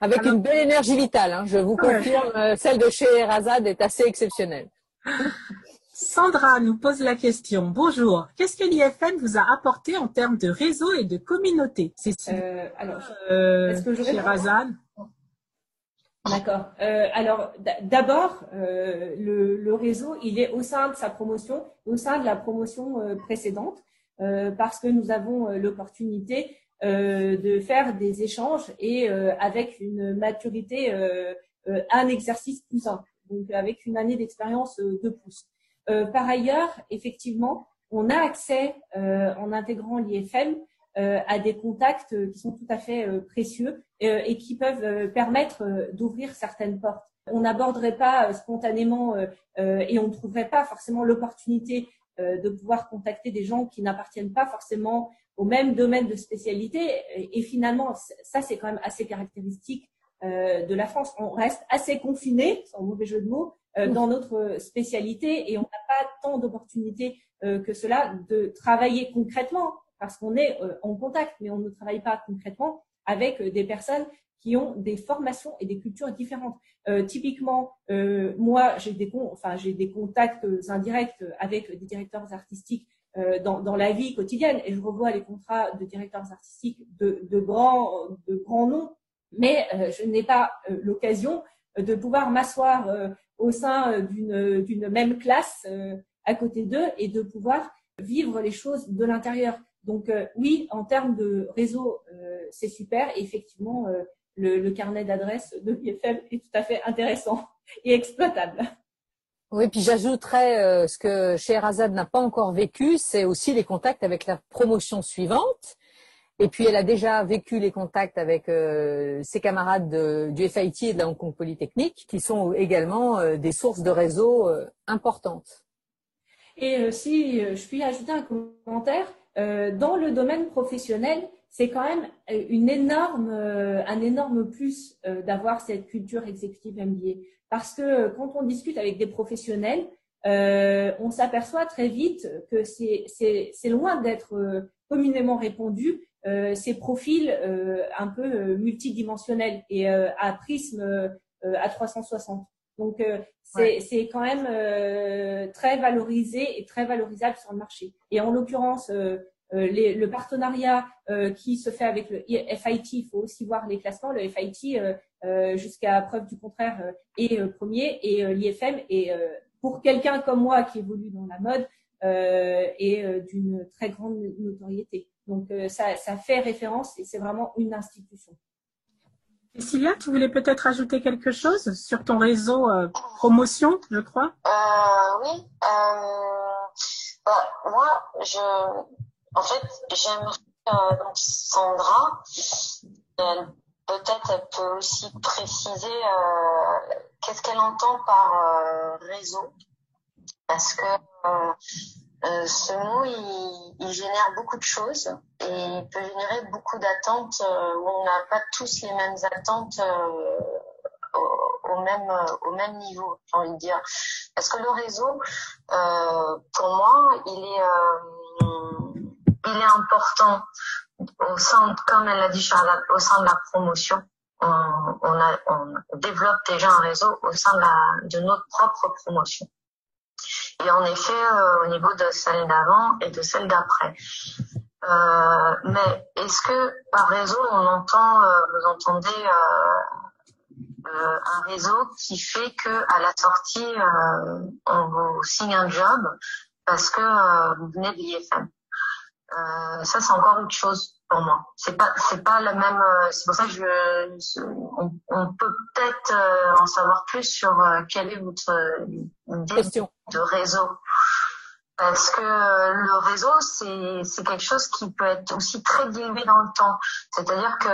Avec une belle énergie vitale, hein, je vous confirme, euh, celle de chez Razad est assez exceptionnelle. Sandra nous pose la question. Bonjour. Qu'est-ce que l'IFM vous a apporté en termes de réseau et de communauté? C'est euh, alors, euh, est-ce que je chez Razad D'accord. Euh, alors d'abord, le, le, réseau, il est au sein de sa promotion, au sein de la promotion précédente, parce que nous avons l'opportunité euh, de faire des échanges et euh, avec une maturité, euh, un exercice plus simple, donc avec une année d'expérience de plus. par ailleurs, effectivement, on a accès en intégrant l'IFM à des contacts qui sont tout à fait précieux et qui peuvent permettre d'ouvrir certaines portes. On n'aborderait pas spontanément et on ne trouverait pas forcément l'opportunité de pouvoir contacter des gens qui n'appartiennent pas forcément au même domaine de spécialité. Et, finalement, ça, c'est quand même assez caractéristique euh, de la France. On reste assez confiné, sans mauvais jeu de mots, euh, dans notre spécialité et on n'a pas tant d'opportunités euh, que cela de travailler concrètement parce qu'on est en contact, mais on ne travaille pas concrètement avec des personnes qui ont des formations et des cultures différentes. typiquement, moi, j'ai des, enfin, j'ai des contacts indirects avec des directeurs artistiques dans, dans, la vie quotidienne. Et je revois les contrats de directeurs artistiques de, grands, de grands noms, mais euh, je n'ai pas euh, l'occasion de pouvoir m'asseoir au sein d'une même classe à côté d'eux et de pouvoir vivre les choses de l'intérieur. Donc oui, en termes de réseau, c'est super. Et effectivement, le, le carnet d'adresses de l'IFM est tout à fait intéressant et exploitable. Oui, puis j'ajouterais euh, ce que Scheherazade n'a pas encore vécu, c'est aussi les contacts avec la promotion suivante. Et puis elle a déjà vécu les contacts avec euh, ses camarades du FIT et de la Hong Kong Polytechnique, qui sont également euh, des sources de réseau importantes. Et si je puis ajouter un commentaire, dans le domaine professionnel, c'est quand même une énorme, un énorme plus d'avoir cette culture exécutive MBA. Parce que quand on discute avec des professionnels, on s'aperçoit très vite que c'est loin d'être communément répandu euh, ces profils euh, un peu euh, multidimensionnels et à prisme à 360. Donc c'est quand même très valorisé et très valorisable sur le marché. Et en l'occurrence, le partenariat qui se fait avec le FIT, il faut aussi voir les classements. Le FIT, jusqu'à preuve du contraire, est premier et l'IFM est pour quelqu'un comme moi qui évolue dans la mode est d'une très grande notoriété. Donc, euh, ça, fait référence et c'est vraiment une institution. Cécilia, tu voulais peut-être ajouter quelque chose sur ton réseau euh, promotion, je crois? Euh, Oui. Bah, moi, je, en fait, j'aimerais donc Sandra. Peut-être elle peut aussi préciser qu'est-ce qu'elle entend par réseau, parce que euh, ce mot, il, génère beaucoup de choses et il peut générer beaucoup d'attentes euh, où on n'a pas tous les mêmes attentes euh, au, même au même niveau, j'ai envie de dire. Parce que le réseau, pour moi, il est important au sein, comme elle l'a dit Charlotte, au sein de la promotion. On, on, a, on développe déjà un réseau au sein de, la, de notre propre promotion et en effet euh, au niveau de celle d'avant et de celle d'après. Euh, mais est-ce que par réseau on entend, euh, vous entendez un réseau qui fait que à la sortie on vous signe un job parce que vous venez de l'IFM. Ça c'est encore autre chose pour moi. C'est pas c'est pas la même. C'est pour ça que je on, on peut peut-être en savoir plus sur quelle est votre question de réseau. Parce que le réseau, c'est, c'est quelque chose qui peut être aussi très dilué dans le temps. C'est-à-dire que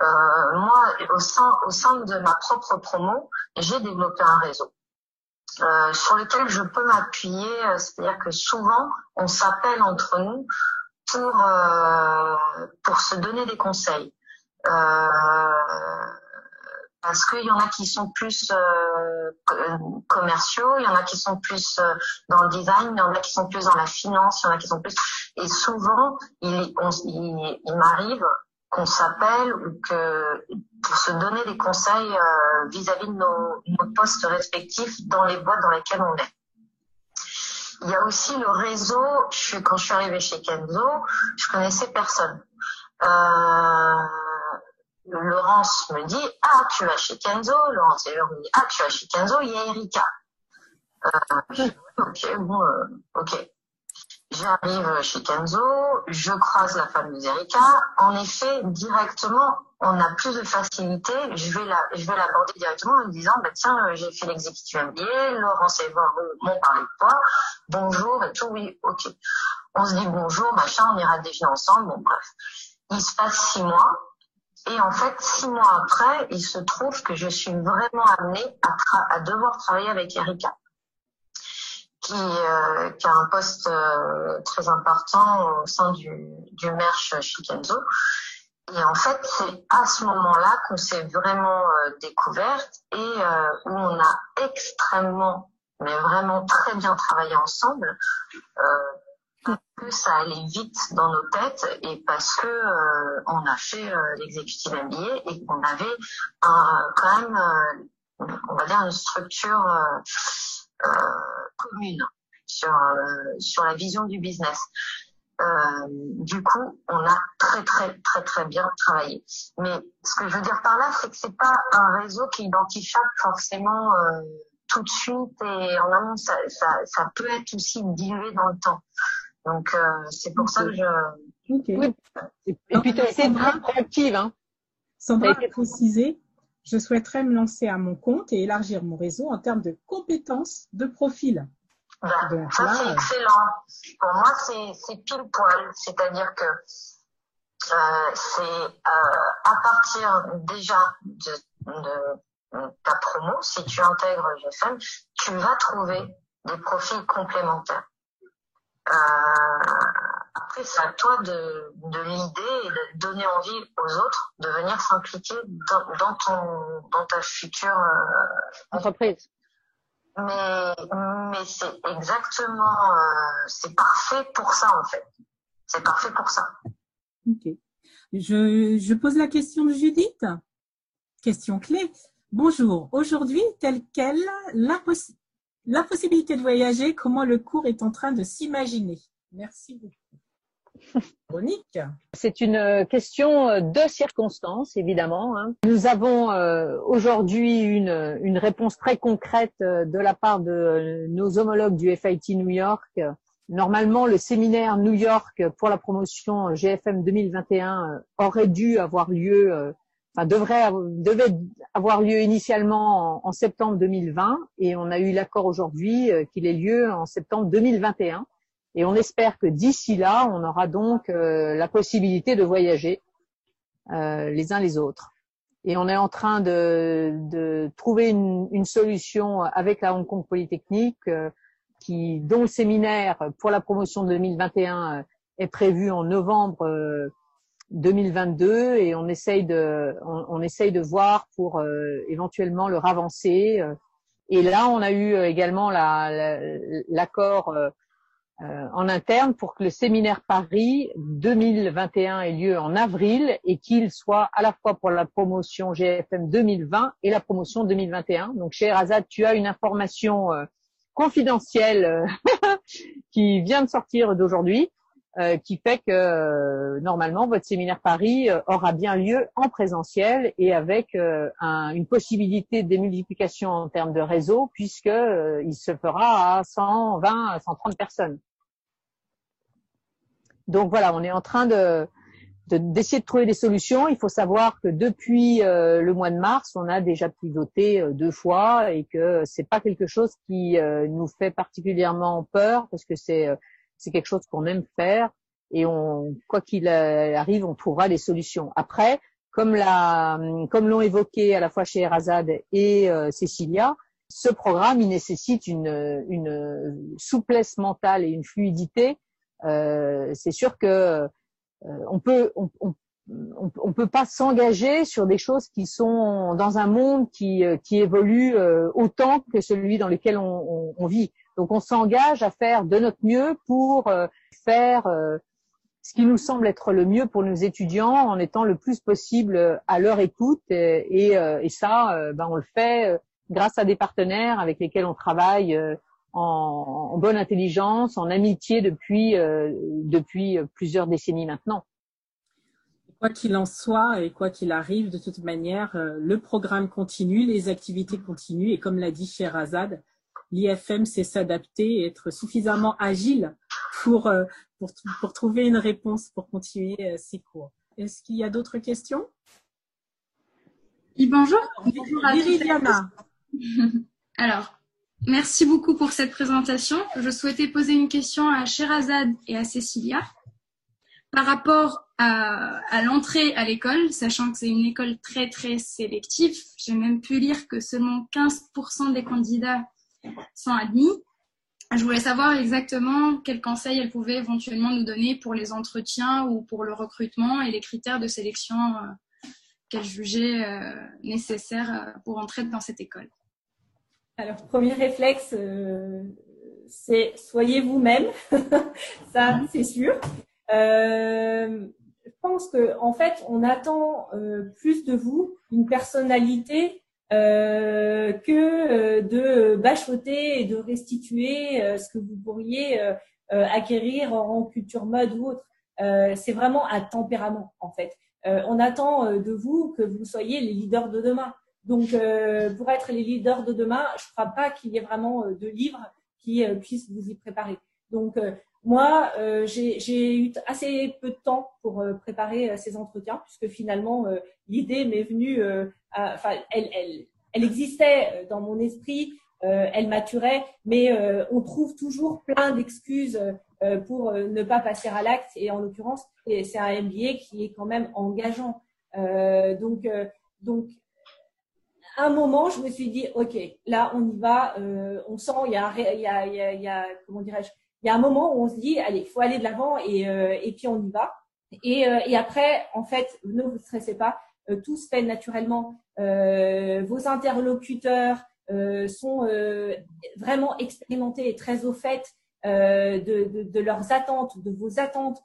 euh, moi, au sein, au sein de ma propre promo, j'ai développé un réseau. Euh, sur lequel je peux m'appuyer, c'est-à-dire que souvent on s'appelle entre nous pour euh, pour se donner des conseils. Euh, parce qu'il y en a qui sont plus euh, commerciaux, il y en a qui sont plus euh, dans le design, il y en a qui sont plus dans la finance, il y en a qui sont plus... Et souvent, il, il, il m'arrive qu'on s'appelle ou que pour se donner des conseils euh, vis-à-vis de nos, nos, postes respectifs dans les boîtes dans lesquelles on est. Il y a aussi le réseau. Je quand je suis arrivée chez Kenzo, je connaissais personne. Euh, Laurence me dit Ah, tu vas chez Kenzo. Laurence et me dit Ah, tu vas chez Kenzo, il y a Erika. Euh, ok, bon, euh, ok. J'arrive chez Kenzo, je croise la fameuse Erika. En effet, directement, on a plus de facilité. Je vais la, je vais l'aborder directement en disant, bah, tiens, j'ai fait l'exécutif MBA, et moi m'ont parlé de toi. Bonjour et tout, oui, ok. On se dit bonjour, machin, on ira déjeuner ensemble, bon bref. Il se passe six mois, et en fait, six mois après, il se trouve que je suis vraiment amenée à, à devoir travailler avec Erika, qui, euh, qui a un poste euh, très important au sein du, du merch Chikenzo. Et en fait, c'est à ce moment-là qu'on s'est vraiment euh, découverte et euh, où on a extrêmement, mais vraiment très bien travaillé ensemble. Euh, que ça allait vite dans nos têtes et parce que euh, on a fait euh, l'exécutif MBA et qu'on avait un, quand même, euh, on va dire une structure commune sur sur la vision du business. du coup, on a très très très très bien travaillé. Mais ce que je veux dire par là, c'est que c'est pas un réseau qui identifie forcément tout de suite et en amont, ça, ça, ça peut être aussi dilué dans le temps. Donc, euh, c'est pour ça que je. Oui. Et puis, tu as été très proactive. Hein. Sandra a précisé je souhaiterais me lancer à mon compte et élargir mon réseau en termes de compétences, de profil. Ben, ça, c'est excellent. Pour moi, c'est pile poil. C'est-à-dire que euh, c'est euh, à partir déjà de, de, ta promo, si tu intègres GFM, tu vas trouver des profils complémentaires. Euh, après, c'est à toi de, de l'idée et de donner envie aux autres de venir s'impliquer dans, dans, ton, dans ta future euh, entreprise. Mais, mais c'est exactement, euh, c'est parfait pour ça en fait. C'est parfait pour ça. Ok. Je, je pose la question de Judith. Question clé. Bonjour. Aujourd'hui, telle quelle, la, la possibilité de voyager, comment le cours est en train de s'imaginer? Merci beaucoup. C'est une question de circonstance, évidemment. Hein. Nous avons euh, aujourd'hui une, une réponse très concrète euh, de la part de nos homologues du FIT New York. Normalement, le séminaire New York pour la promotion GFM 2021 euh, aurait dû avoir lieu enfin, devrait devait avoir lieu initialement en, septembre 2020 et on a eu l'accord aujourd'hui euh, qu'il ait lieu en septembre 2021 et on espère que d'ici là on aura donc euh, la possibilité de voyager euh, les uns les autres et on est en train de, de trouver une, une, solution avec la Hong Kong Polytechnique qui dont le séminaire pour la promotion 2021 est prévu en novembre 2022 et on essaye de on, on essaye de voir pour euh, éventuellement le ravancer. Euh. Et là, on a eu euh, également l'accord la, en interne pour que le séminaire Paris 2021 ait lieu en avril et qu'il soit à la fois pour la promotion GFM 2020 et la promotion 2021. Donc, cher Azad, tu as une information confidentielle qui vient de sortir d'aujourd'hui. Euh, qui fait que euh, normalement votre séminaire Paris euh, aura bien lieu en présentiel et avec un, une possibilité de démultiplication en termes de réseau puisque il se fera à 120 à 130 personnes. Donc voilà, on est en train de d'essayer de, trouver des solutions. Il faut savoir que depuis le mois de mars, on a déjà pivoté deux fois et que c'est pas quelque chose qui nous fait particulièrement peur parce que c'est c'est quelque chose qu'on aime faire et on, quoi qu'il arrive, on trouvera des solutions. Après, comme la, comme l'ont évoqué à la fois chez Erazad et euh, Cécilia, ce programme il nécessite une, une souplesse mentale et une fluidité. Euh, c'est sûr que euh, on peut, on, on, on, peut pas s'engager sur des choses qui sont dans un monde qui, euh, qui évolue autant que celui dans lequel on, on vit. Donc on s'engage à faire de notre mieux pour faire ce qui nous semble être le mieux pour nos étudiants en étant le plus possible à leur écoute et, et, ça, ben, on le fait grâce à des partenaires avec lesquels on travaille en, en, bonne intelligence, en amitié depuis, depuis plusieurs décennies maintenant. Quoi qu'il en soit et quoi qu'il arrive, de toute manière, le programme continue, les activités continuent et comme l'a dit Sherazade, l'IFM sait s'adapter et être suffisamment agile pour, euh, pour, pour, trouver une réponse pour continuer euh, ses cours. Est-ce qu'il y a d'autres questions? Oui, bonjour. bonjour Viridiana. Alors, merci beaucoup pour cette présentation. Je souhaitais poser une question à Sherazade et à Cécilia par rapport à, l'entrée à l'école, sachant que c'est une école très très sélective. J'ai même pu lire que seulement 15% des candidats sont admis. Je voulais savoir exactement quels conseils elle pouvait éventuellement nous donner pour les entretiens ou pour le recrutement et les critères de sélection euh, qu'elle jugeait euh, nécessaires euh, pour entrer dans cette école. Alors, premier réflexe, c'est soyez vous-même. Ça, mhm. c'est sûr. je pense que en fait, on attend plus de vous une personnalité euh, que euh, de bachoter et de restituer euh, ce que vous pourriez acquérir en culture mode ou autre. c'est vraiment un tempérament en fait. on attend de vous que vous soyez les leaders de demain. Donc, pour être les leaders de demain, je ne crois pas qu'il y ait vraiment de livres qui puissent vous y préparer. Donc, moi, j'ai eu assez peu de temps pour préparer ces entretiens, puisque finalement, l'idée m'est venue enfin, elle, elle, existait euh, dans mon esprit, euh, elle maturait, mais euh, on trouve toujours plein d'excuses pour ne pas passer à l'acte. Et en l'occurrence, c'est un MBA qui est quand même engageant. donc, donc, un moment, je me suis dit, ok, là, on y va. on sent, il y a, comment dirais-je, il y a un moment où on se dit, allez, faut aller de l'avant et, et puis on y va. Et, et après, en fait, ne vous stressez pas, tout se fait naturellement. vos interlocuteurs sont vraiment expérimentés et très au fait de, leurs attentes, de vos attentes.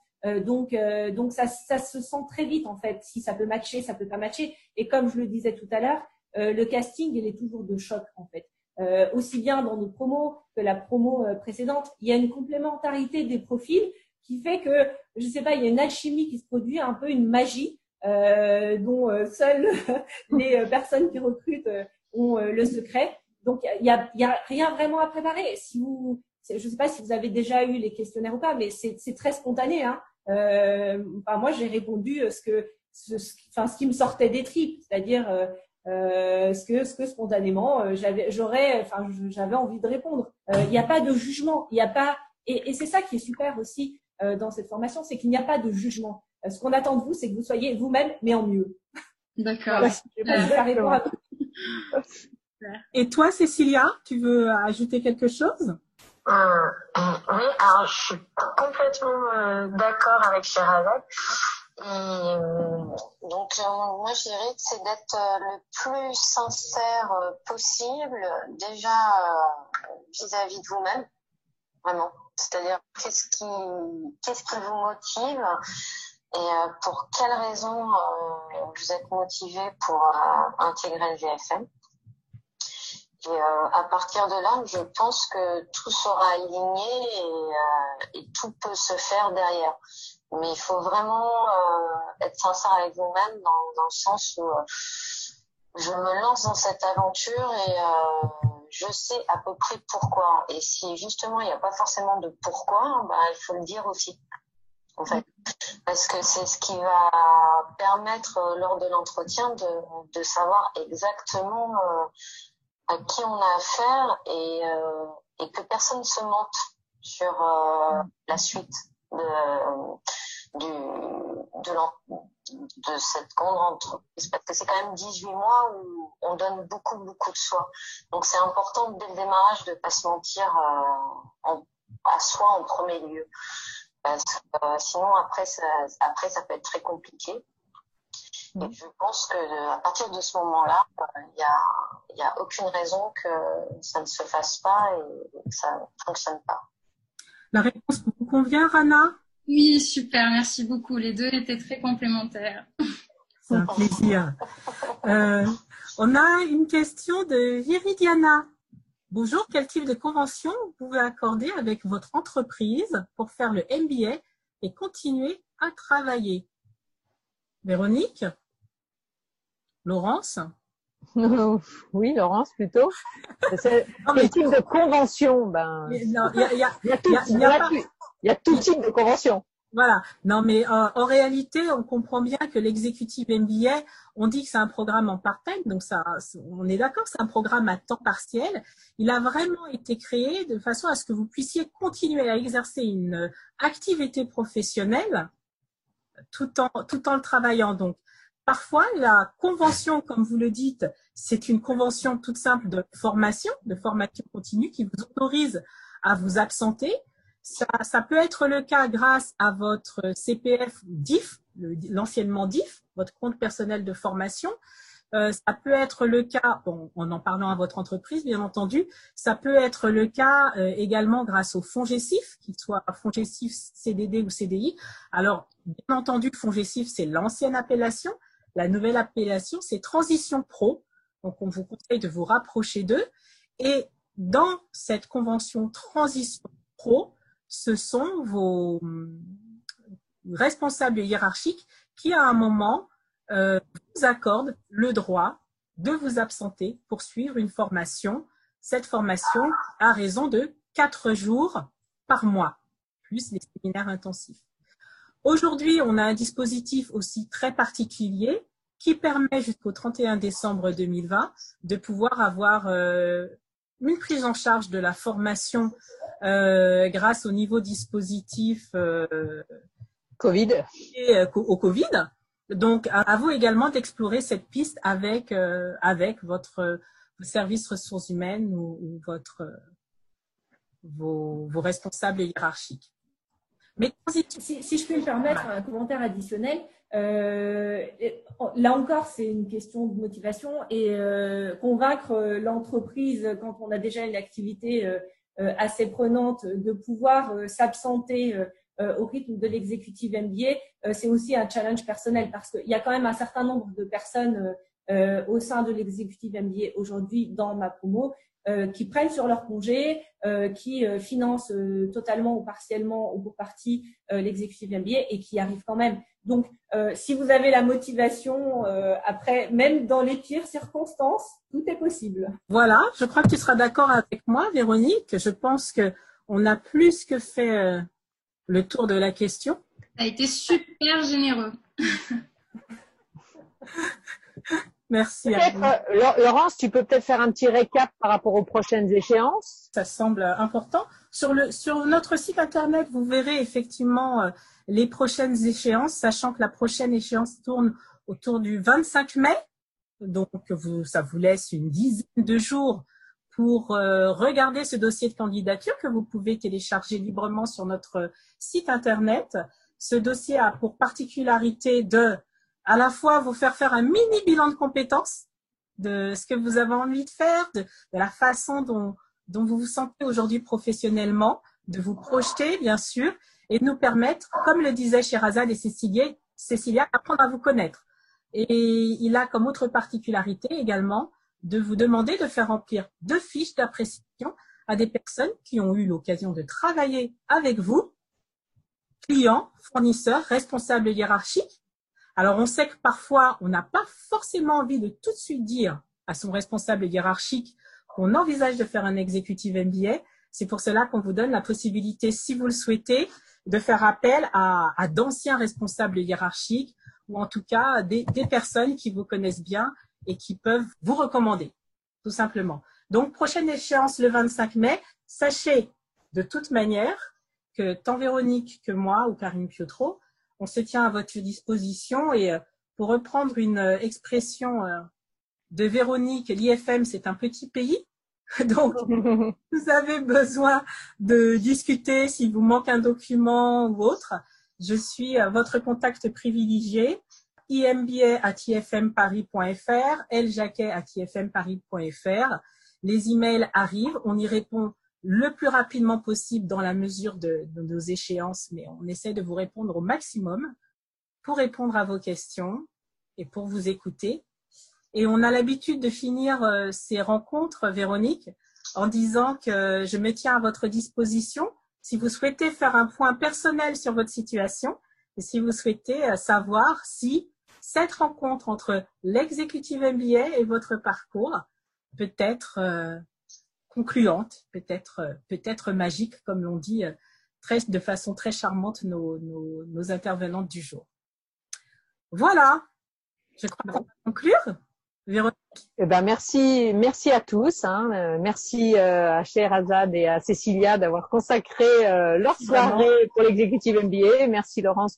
donc, donc ça, ça se sent très vite en fait. Si ça peut matcher, ça peut pas matcher. Et comme je le disais tout à l'heure, le casting, il est toujours de choc en fait. Euh, aussi bien dans nos promos que la promo euh, précédente, il y a une complémentarité des profils qui fait que, je sais pas, il y a une alchimie qui se produit, un peu une magie euh, dont euh, seules les personnes qui recrutent ont le secret. Donc, il y a, rien vraiment à préparer. Si vous, je sais pas si vous avez déjà eu les questionnaires ou pas, mais c'est très spontané. Hein. Moi, j'ai répondu ce que, ce, ce qui me sortait des tripes, c'est-à-dire euh, ce que ce que spontanément euh, j'avais j'aurais enfin j'avais envie de répondre. Euh, il n'y a pas de jugement. Il n'y a pas et, et c'est ça qui est super aussi euh, dans cette formation c'est qu'il n'y a pas de jugement. Ce qu'on attend de vous c'est que vous soyez vous-même mais en mieux. D'accord. Et toi Cécilia tu veux ajouter quelque chose? Euh, oui alors je suis complètement d'accord avec Sherazade euh, donc, euh, moi, je dirais que c'est d'être euh, le plus sincère possible, déjà vis-à-vis de vous-même, vraiment. C'est-à-dire, qu'est-ce qui, qu'est-ce qui vous motive et pour quelles raisons vous êtes motivé pour intégrer le VFM. Et à partir de là, je pense que tout sera aligné et tout peut se faire derrière. Mais il faut vraiment euh, être sincère avec vous-même dans, le sens où euh, je me lance dans cette aventure et euh, je sais à peu près pourquoi. Et si justement il n'y a pas forcément de pourquoi, bah, il faut le dire aussi. En fait, parce que c'est ce qui va permettre lors de l'entretien de, de savoir exactement à qui on a affaire et, et que personne se mente sur la suite de, de cette grande entreprise parce que c'est quand même 18 mois où on donne beaucoup beaucoup de soi. Donc c'est important dès le démarrage de pas se mentir euh, en, à soi en premier lieu. Parce que euh, sinon après ça, après ça peut être très compliqué. Et je pense que à partir de ce moment-là, il y a, y a aucune raison que ça ne se fasse pas et que ça ne fonctionne pas. La réponse vous convient, Rana? Oui, super, merci beaucoup. Les deux étaient très complémentaires. C'est un plaisir. Euh, on a une question de Viridiana. Bonjour, quel type de convention vous pouvez accorder avec votre entreprise pour faire le MBA et continuer à travailler? Véronique? Laurence? Oui, Laurence plutôt. quel type de convention ben, Il y a, il y a tout type de convention. Voilà. Non, mais euh, en réalité, on comprend bien que l'exécutif MBA, on dit que c'est un programme en part-time, donc ça, on est d'accord, c'est un programme à temps partiel. Il a vraiment été créé de façon à ce que vous puissiez continuer à exercer une activité professionnelle tout en tout en le travaillant. Donc, parfois, la convention, comme vous le dites, c'est une convention toute simple de formation, de formation continue qui vous autorise à vous absenter ça, peut être le cas grâce à votre CPF DIF, l'anciennement DIF, votre compte personnel de formation. Euh, ça peut être le cas, en en parlant à votre entreprise, bien entendu, ça peut être le cas euh, également grâce au fonds GESIF, qu'il soit fonds GESIF CDD ou CDI. Alors, bien entendu, fonds GESIF, c'est l'ancienne appellation. La nouvelle appellation, c'est Transition Pro. Donc, on vous conseille de vous rapprocher d'eux. Et dans cette convention Transition Pro, ce sont vos hum, responsables hiérarchiques qui, à un moment, euh, vous accordent le droit de vous absenter pour suivre une formation. Cette formation a raison de quatre jours par mois, plus les séminaires intensifs. Aujourd'hui, on a un dispositif aussi très particulier qui permet jusqu'au 31 décembre 2020 de pouvoir avoir euh, une prise en charge de la formation euh, grâce au niveau dispositif euh, Covid et, euh, au Covid. Donc, à, vous également d'explorer cette piste avec avec votre service ressources humaines ou, votre vos, vos responsables hiérarchiques. Mais si, si, je peux me permettre un commentaire additionnel, euh, là encore, c'est une question de motivation et euh, convaincre l'entreprise quand on a déjà une activité euh, assez prenante de pouvoir s'absenter au rythme de l'exécutif MBA, c'est aussi un challenge personnel parce qu'il y a quand même un certain nombre de personnes au sein de l'exécutif MBA aujourd'hui dans ma promo euh, qui prennent sur leur congé, euh, qui euh, financent totalement ou partiellement ou pour partie l'exécutif MBA et qui arrivent quand même. Donc, si vous avez la motivation, après, même dans les pires circonstances, tout est possible. Voilà, je crois que tu seras d'accord avec moi, Véronique. Je pense que on a plus que fait le tour de la question. Ça a été super généreux. Merci. Euh, Laurence, tu peux peut-être faire un petit récap par rapport aux prochaines échéances? Ça semble important. Sur, le, sur notre site internet, vous verrez effectivement euh, les prochaines échéances, sachant que la prochaine échéance tourne autour du 25 mai. Donc, vous, ça vous laisse une dizaine de jours pour euh, regarder ce dossier de candidature que vous pouvez télécharger librement sur notre site internet. Ce dossier a pour particularité de à la fois vous faire faire un mini bilan de compétences de ce que vous avez envie de faire, de, la façon dont, dont vous vous sentez aujourd'hui professionnellement, de vous projeter, bien sûr, et de nous permettre, comme le disaient Sherazade et Cécilia, Cécilia, apprendre à vous connaître. Et il a comme autre particularité également de vous demander de faire remplir deux fiches d'appréciation à des personnes qui ont eu l'occasion de travailler avec vous, clients, fournisseurs, responsables hiérarchiques, alors, on sait que parfois, on n'a pas forcément envie de tout de suite dire à son responsable hiérarchique qu'on envisage de faire un exécutif MBA. C'est pour cela qu'on vous donne la possibilité, si vous le souhaitez, de faire appel à, d'anciens responsables hiérarchiques ou en tout cas des, des personnes qui vous connaissent bien et qui peuvent vous recommander, tout simplement. Donc, prochaine échéance le 25 mai. Sachez de toute manière que tant Véronique que moi ou Karine Piotro, on se tient à votre disposition. Et euh, pour reprendre une euh, expression euh, de Véronique, l'IFM, c'est un petit pays. Donc, vous avez besoin de discuter si vous manque un document ou autre. Je suis votre contact privilégié imba.ifmparis.fr, ljaquet.ifmparis.fr. Les emails arrivent, on y répond le plus rapidement possible dans la mesure de, nos échéances, mais on essaie de vous répondre au maximum pour répondre à vos questions et pour vous écouter. Et on a l'habitude de finir euh, ces rencontres, Véronique, en disant que je me tiens à votre disposition si vous souhaitez faire un point personnel sur votre situation et si vous souhaitez euh, savoir si cette rencontre entre l'exécutive MBA et votre parcours peut être euh, concluante, peut-être euh, peut-être magique, comme l'ont dit euh, très, de façon très charmante nos, nos, nos intervenantes du jour. Voilà, je crois qu'on va conclure. Véronique. Eh ben merci, merci à tous. Hein. Euh, merci euh, à Azad et à Cécilia d'avoir consacré leur soirée pour l'exécutive MBA. Merci Laurence